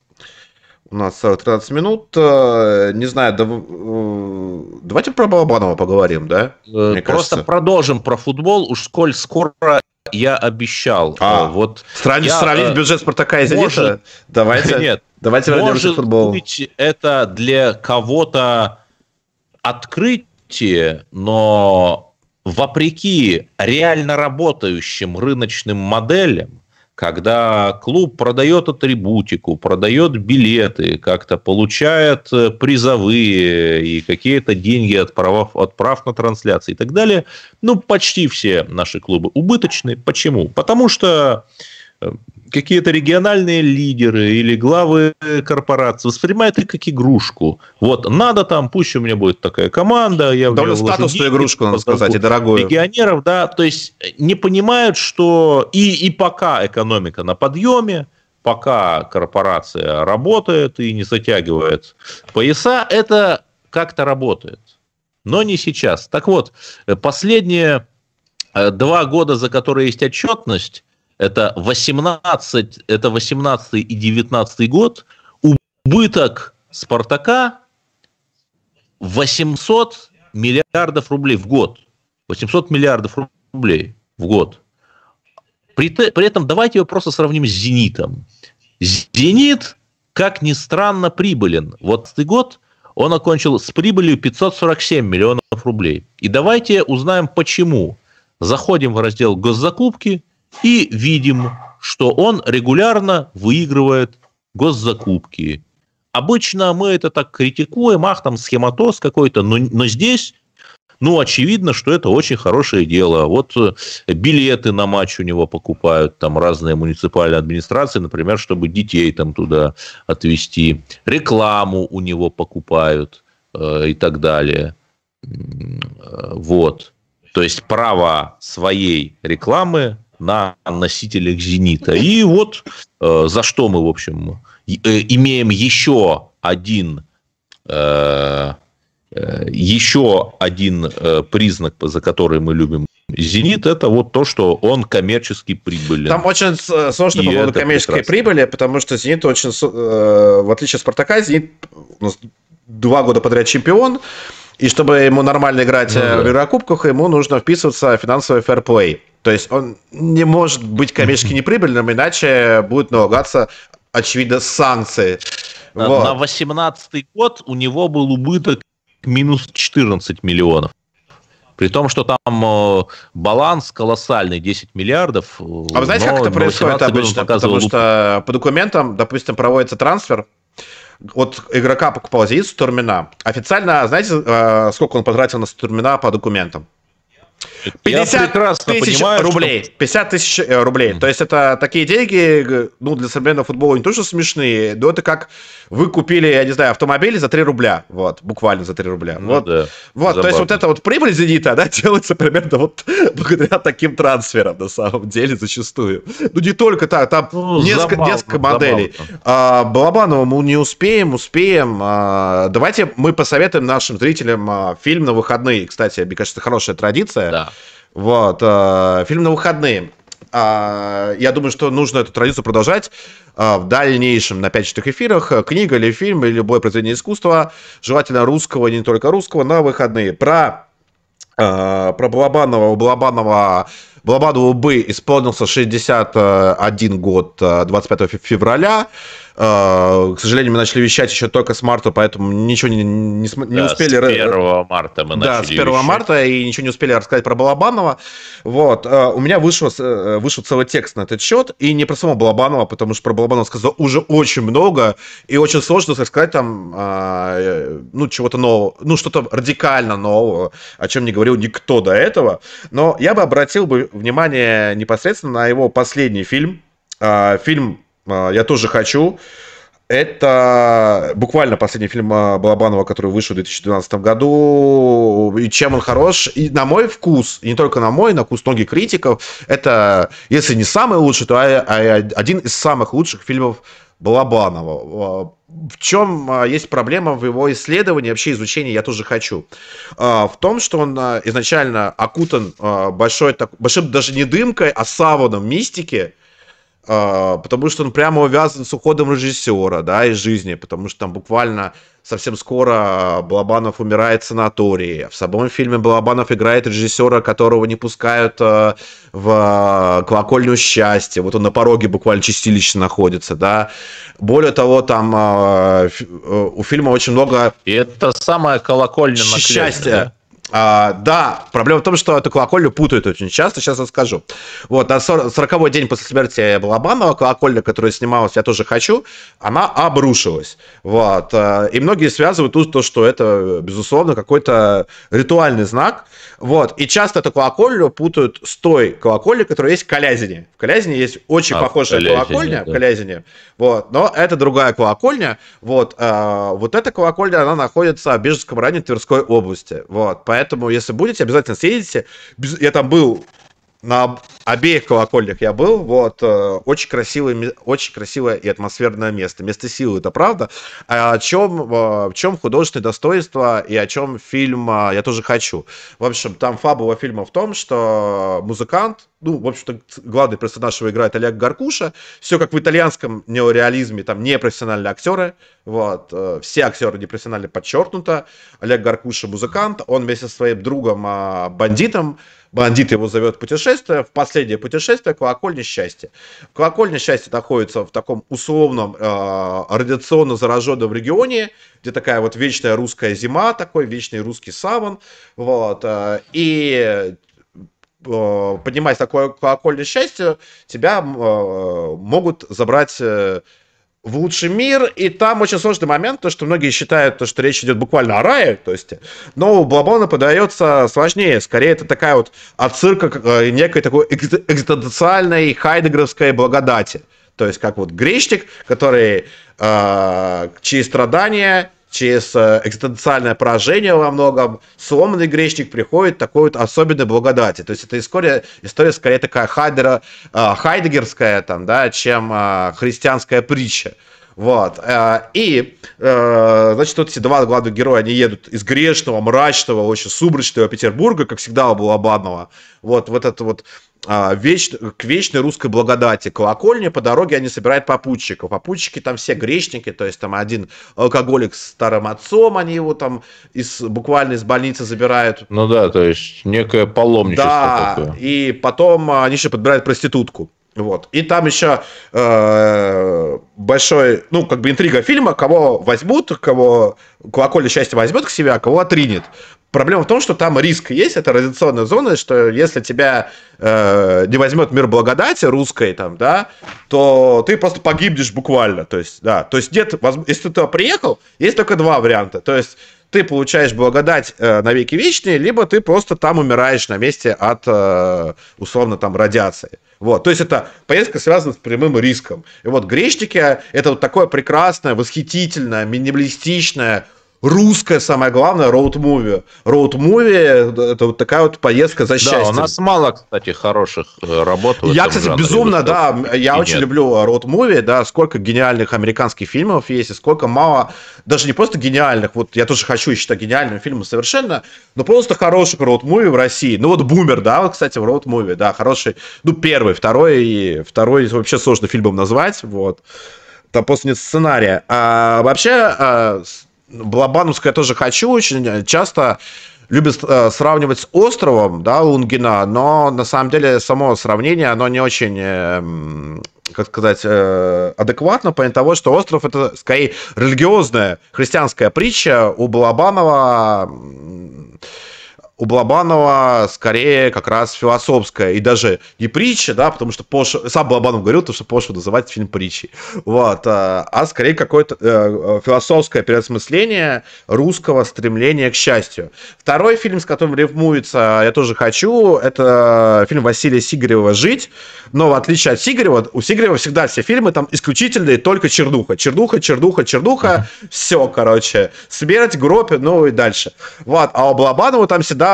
У нас целых 13 минут. Э, не знаю, да, э, давайте про Балабанова поговорим, да? Э, Мне Просто кажется. продолжим про футбол. Уж сколь скоро я обещал. А, вот сравнить, я, сравнить бюджет Спартака и Зенита? Может, давайте. Нет, Давайте футболу. быть, это для кого-то открытие, но вопреки реально работающим рыночным моделям, когда клуб продает атрибутику, продает билеты, как-то получает э, призовые и какие-то деньги от прав, от прав на трансляции и так далее, ну, почти все наши клубы убыточны. Почему? Потому что какие-то региональные лидеры или главы корпораций воспринимают их как игрушку. Вот, надо там, пусть у меня будет такая команда. Я Довольно статусную игрушку, надо сказать, и дорогую. Легионеров, да, то есть не понимают, что и, и пока экономика на подъеме, пока корпорация работает и не затягивает пояса, это как-то работает. Но не сейчас. Так вот, последние э, два года, за которые есть отчетность, это 18, это 18 и 19 год, убыток Спартака 800 миллиардов рублей в год. 800 миллиардов рублей в год. При, при этом давайте его просто сравним с «Зенитом». «Зенит», как ни странно, прибылен. Вот этот год он окончил с прибылью 547 миллионов рублей. И давайте узнаем, почему. Заходим в раздел «Госзакупки», и видим, что он регулярно выигрывает госзакупки. Обычно мы это так критикуем, ах, там схематоз какой-то, но, но здесь ну, очевидно, что это очень хорошее дело. Вот э, билеты на матч у него покупают там разные муниципальные администрации, например, чтобы детей там туда отвезти. Рекламу у него покупают э, и так далее. Э, вот. То есть право своей рекламы на носителях «Зенита». И вот э, за что мы, в общем, э, имеем еще один э, э, еще один э, признак, за который мы любим Зенит это вот то, что он коммерчески прибылен. Там очень сложно по поводу коммерческой прекрасно. прибыли, потому что Зенит очень, э, в отличие от Спартака, Зенит два года подряд чемпион, и чтобы ему нормально играть ну, да. в Еврокубках, ему нужно вписываться в финансовый фэрплей. То есть он не может быть коммерчески неприбыльным, иначе будет налагаться, очевидно, санкции. На, вот. на 18 год у него был убыток минус 14 миллионов. При том, что там э, баланс колоссальный, 10 миллиардов. А вы знаете, как это происходит обычно? Потому что по документам, допустим, проводится трансфер, вот игрока покупал Зенит Турмина. Официально, знаете, э, сколько он потратил на Турмина по документам? 50 тысяч понимаю, рублей. Что... 50 тысяч э, рублей. Mm. То есть это такие деньги, ну, для современного футбола не то, что смешные, но это как вы купили, я не знаю, автомобиль за 3 рубля. Вот, буквально за 3 рубля. Ну, вот, да. вот то есть вот эта вот прибыль «Зенита», она делается примерно вот благодаря таким трансферам, на самом деле, зачастую. Ну, не только так, там ну, несколько, забавно, несколько моделей. А, Балабанова мы не успеем, успеем. А, давайте мы посоветуем нашим зрителям а, фильм на выходные. Кстати, мне кажется, хорошая традиция. Да. Вот, а, фильм на выходные. А, я думаю, что нужно эту традицию продолжать а, в дальнейшем на пятничных эфирах. Книга или фильм, или любое произведение искусства, желательно русского, не только русского, на выходные. Про, а, про Балабанова, у Балабанова Балабанову бы исполнился 61 год 25 февраля. А, к сожалению, мы начали вещать еще только с марта, поэтому ничего не, не, не да, успели... с 1 марта мы да, начали Да, с 1 вещать. марта, и ничего не успели рассказать про Балабанова. Вот. А, у меня вышел, э, вышел целый текст на этот счет, и не про самого Балабанова, потому что про Балабанова сказал уже очень много, и очень сложно сказать там, а, э, ну, чего-то нового, ну, что-то радикально нового, о чем не говорил никто до этого. Но я бы обратил бы внимание непосредственно на его последний фильм, фильм я тоже хочу. Это буквально последний фильм а, Балабанова, который вышел в 2012 году. И чем он хорош? И на мой вкус, и не только на мой, на вкус многих критиков, это, если не самый лучший, то один из самых лучших фильмов Балабанова. В чем есть проблема в его исследовании, вообще изучении «Я тоже хочу»? В том, что он изначально окутан большой, большой даже не дымкой, а саваном мистики, а, потому что он прямо увязан с уходом режиссера, да, из жизни, потому что там буквально совсем скоро Балабанов умирает в санатории. В самом фильме Балабанов играет режиссера, которого не пускают э, в колокольню счастья. Вот он на пороге буквально чистилище находится, да. Более того, там э, э, у фильма очень много... И это самая колокольня на счастья. Да? А, да, проблема в том, что эту колокольню путают очень часто, сейчас расскажу. Вот, на 40-й день после смерти Балабанова колокольня, которая снималась «Я тоже хочу», она обрушилась. Вот, э, и многие связывают тут то, что это, безусловно, какой-то ритуальный знак. Вот, и часто эту колокольню путают с той колокольней, которая есть в Калязине. В Калязине есть очень а, похожая Калязине, колокольня, да. в Калязине, вот, но это другая колокольня. Вот, а, вот эта колокольня, она находится в Бежецком районе Тверской области. Вот, поэтому если будете, обязательно съедете. Я там был на обеих колокольнях я был, вот, э, очень красивое, очень красивое и атмосферное место, место силы, это правда. А о чем, э, в чем художественное достоинство и о чем фильм э, «Я тоже хочу». В общем, там фабула фильма в том, что музыкант, ну, в общем-то, главный персонаж его играет Олег Гаркуша, все как в итальянском неореализме, там непрофессиональные актеры, вот, все актеры непрофессионально подчеркнуто, Олег Гаркуша музыкант, он вместе со своим другом бандитом бандит его зовет путешествие, в последнее путешествие колокольня счастья. Колокольня счастья находится в таком условном э, радиационно зараженном регионе, где такая вот вечная русская зима, такой вечный русский саван, вот, э, и э, поднимаясь такое колокольное счастье, тебя э, могут забрать э, в лучший мир, и там очень сложный момент, то, что многие считают, то, что речь идет буквально о рае, то есть, но у Блабона подается сложнее, скорее это такая вот отсылка э, некой такой экзистенциальной хайдегеровской благодати, то есть как вот грешник, который, э, чьи страдания через э, экзистенциальное поражение во многом, сломанный грешник приходит такой вот особенной благодати. То есть это история, история скорее такая хайдера, э, хайдегерская, там, да, чем э, христианская притча. Вот. И, значит, вот эти два главных героя, они едут из грешного, мрачного, очень сумрачного Петербурга, как всегда у Балабанова, вот в этот вот веч, к вечной русской благодати колокольни по дороге они собирают попутчиков. Попутчики там все грешники, то есть там один алкоголик с старым отцом, они его там из, буквально из больницы забирают. Ну да, то есть некое паломничество да, такое. и потом они еще подбирают проститутку. Вот. И там еще э, большой, ну, как бы интрига фильма, кого возьмут, кого колокольня счастья возьмет к себе, а кого отринет. Проблема в том, что там риск есть, это радиационная зона, что если тебя э, не возьмет мир благодати русской, там, да, то ты просто погибнешь буквально. То есть, да, то есть нет, если ты туда приехал, есть только два варианта. То есть ты получаешь благодать э, на веки вечные, либо ты просто там умираешь на месте от, э, условно, там, радиации. Вот, то есть это поездка связана с прямым риском. И вот грешники это вот такое прекрасное, восхитительное, минималистичное, русское, самое главное, роуд-муви. Роуд-муви – это вот такая вот поездка за счастьем. Да, у нас мало, кстати, хороших э, работ Я, кстати, жанре. безумно, да, я очень нет. люблю роуд-муви, да, сколько гениальных американских фильмов есть, и сколько мало, даже не просто гениальных, вот я тоже хочу считать гениальным фильмом совершенно, но просто хороших роуд-муви в России. Ну вот «Бумер», да, вот, кстати, в роуд-муви, да, хороший, ну первый, второй, второй вообще сложно фильмом назвать, вот. Там просто нет сценария. А вообще, Блабановская тоже хочу очень часто любит э, сравнивать с островом, да, Лунгина, но на самом деле само сравнение, оно не очень, э, как сказать, э, адекватно, по того, что остров это скорее религиозная христианская притча у Балабанова у Балабанова скорее как раз философская и даже не притча, да, потому что Пош... сам Балабанов говорил, то, что Пошу называть фильм притчей, вот, а, а скорее какое-то э, философское переосмысление русского стремления к счастью. Второй фильм, с которым рифмуется «Я тоже хочу», это фильм Василия Сигарева «Жить», но в отличие от Сигарева, у Сигарева всегда все фильмы там исключительные только чердуха, чердуха, чердуха, чердуха, все, короче, смерть, гроб, ну и дальше. Вот, а у Балабанова там всегда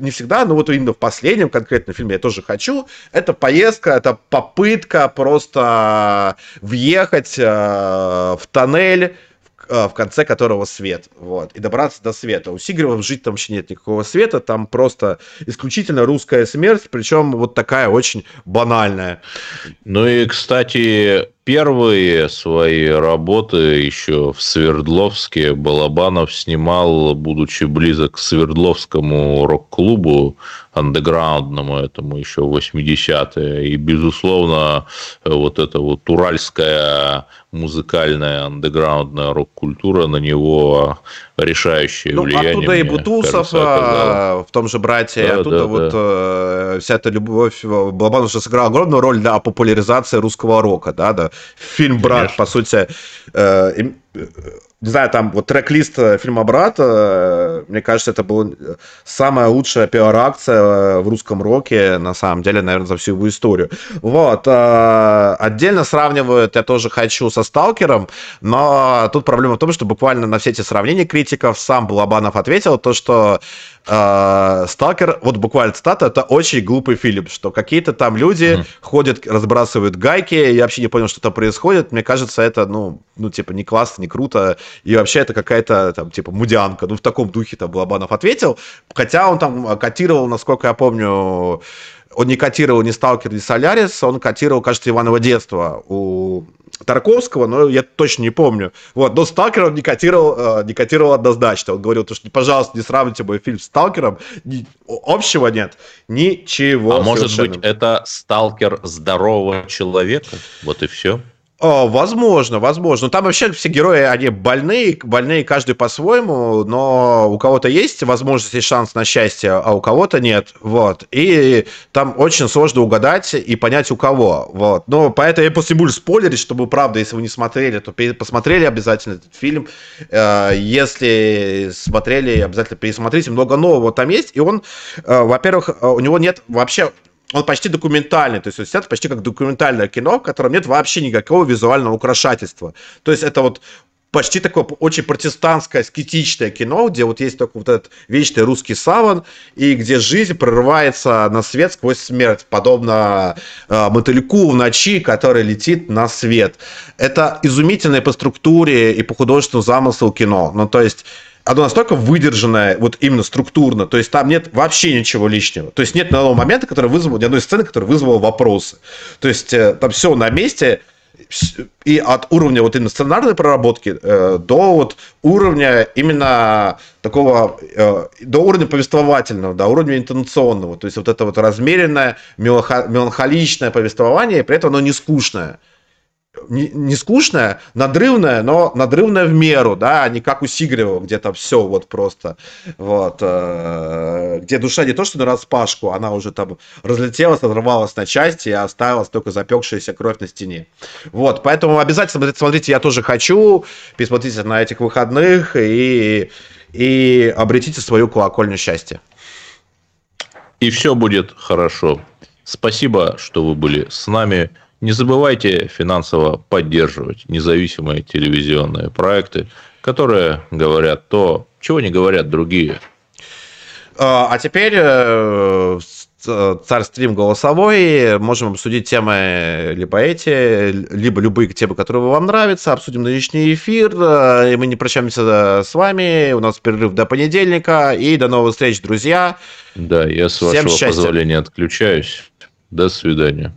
не всегда, но вот именно в последнем конкретном фильме я тоже хочу. Это поездка, это попытка просто въехать э, в тоннель, э, в конце которого свет, вот, и добраться до света. У Сигарева жить там вообще нет никакого света, там просто исключительно русская смерть, причем вот такая очень банальная. Ну и, кстати, первые свои работы еще в Свердловске Балабанов снимал, будучи близок к Свердловскому рок-клубу андеграундному этому еще 80-е. И, безусловно, вот эта вот уральская музыкальная андеграундная рок-культура на него решающее ну, влияние. Оттуда и Бутусов кажется, в том же «Братья», да, оттуда да, вот да. Э, вся эта любовь. Балабанов уже сыграл огромную роль для популяризации русского рока, да, да. Фильм «Брат», Конечно. по сути, э, не знаю, там вот трек-лист э, фильма «Брат», э, мне кажется, это была самая лучшая пиар-акция э, в русском роке, на самом деле, наверное, за всю его историю. Вот. Отдельно сравнивают, я тоже хочу, со «Сталкером», но тут проблема в том, что буквально на все эти сравнения критиков сам Балабанов ответил, то, что Сталкер, вот буквально цитата, это очень глупый фильм, что какие-то там люди mm-hmm. ходят, разбрасывают гайки, я вообще не понял, что там происходит, мне кажется, это, ну, ну, типа, не классно, не круто, и вообще это какая-то там типа мудянка. Ну, в таком духе там Балабанов ответил. Хотя он там котировал, насколько я помню, он не котировал ни Сталкер, ни Солярис, он котировал, кажется, Иваново детство у Тарковского, но я точно не помню. Вот, но Сталкер он не котировал, э, не котировал однозначно. Он говорил, что, пожалуйста, не сравните мой фильм с Сталкером. Ни, общего нет. Ничего. А может быть, это Сталкер здорового человека? Вот и все. О, возможно, возможно. Там вообще все герои, они больные, больные каждый по-своему, но у кого-то есть возможность и шанс на счастье, а у кого-то нет. Вот. И там очень сложно угадать и понять, у кого. Вот. Но поэтому я просто не буду спойлерить, чтобы, правда, если вы не смотрели, то посмотрели обязательно этот фильм. Э, если смотрели, обязательно пересмотрите. Много нового там есть. И он, э, во-первых, э, у него нет вообще он почти документальный, то есть снят почти как документальное кино, в котором нет вообще никакого визуального украшательства. То есть это вот почти такое очень протестантское, аскетичное кино, где вот есть только вот этот вечный русский саван, и где жизнь прорывается на свет сквозь смерть, подобно э, мотыльку в ночи, который летит на свет. Это изумительное по структуре и по художественному замыслу кино. Ну, то есть оно настолько выдержанное, вот именно структурно, то есть там нет вообще ничего лишнего. То есть нет ни одного момента, который вызвал, ни одной сцены, которая вызвала вопросы. То есть э, там все на месте, и от уровня вот именно сценарной проработки э, до вот уровня именно такого, э, до уровня повествовательного, до уровня интонационного. То есть вот это вот размеренное, меланхоличное повествование, и при этом оно не скучное не, не скучная, надрывная, но надрывная в меру, да, а не как у Сигарева, где там все вот просто, вот, э, где душа не то, что на распашку, она уже там разлетелась, разорвалась на части и оставилась только запекшаяся кровь на стене. Вот, поэтому обязательно смотрите, я тоже хочу, пересмотрите на этих выходных и и обретите свою колокольню счастья. И все будет хорошо. Спасибо, что вы были с нами. Не забывайте финансово поддерживать независимые телевизионные проекты, которые говорят то, чего не говорят другие. А, а теперь э, царь стрим голосовой. Можем обсудить темы либо эти, либо любые темы, которые вам нравятся. Обсудим нынешний эфир. И мы не прощаемся с вами. У нас перерыв до понедельника. И до новых встреч, друзья. Да, я с Всем вашего счастья. позволения отключаюсь. До свидания.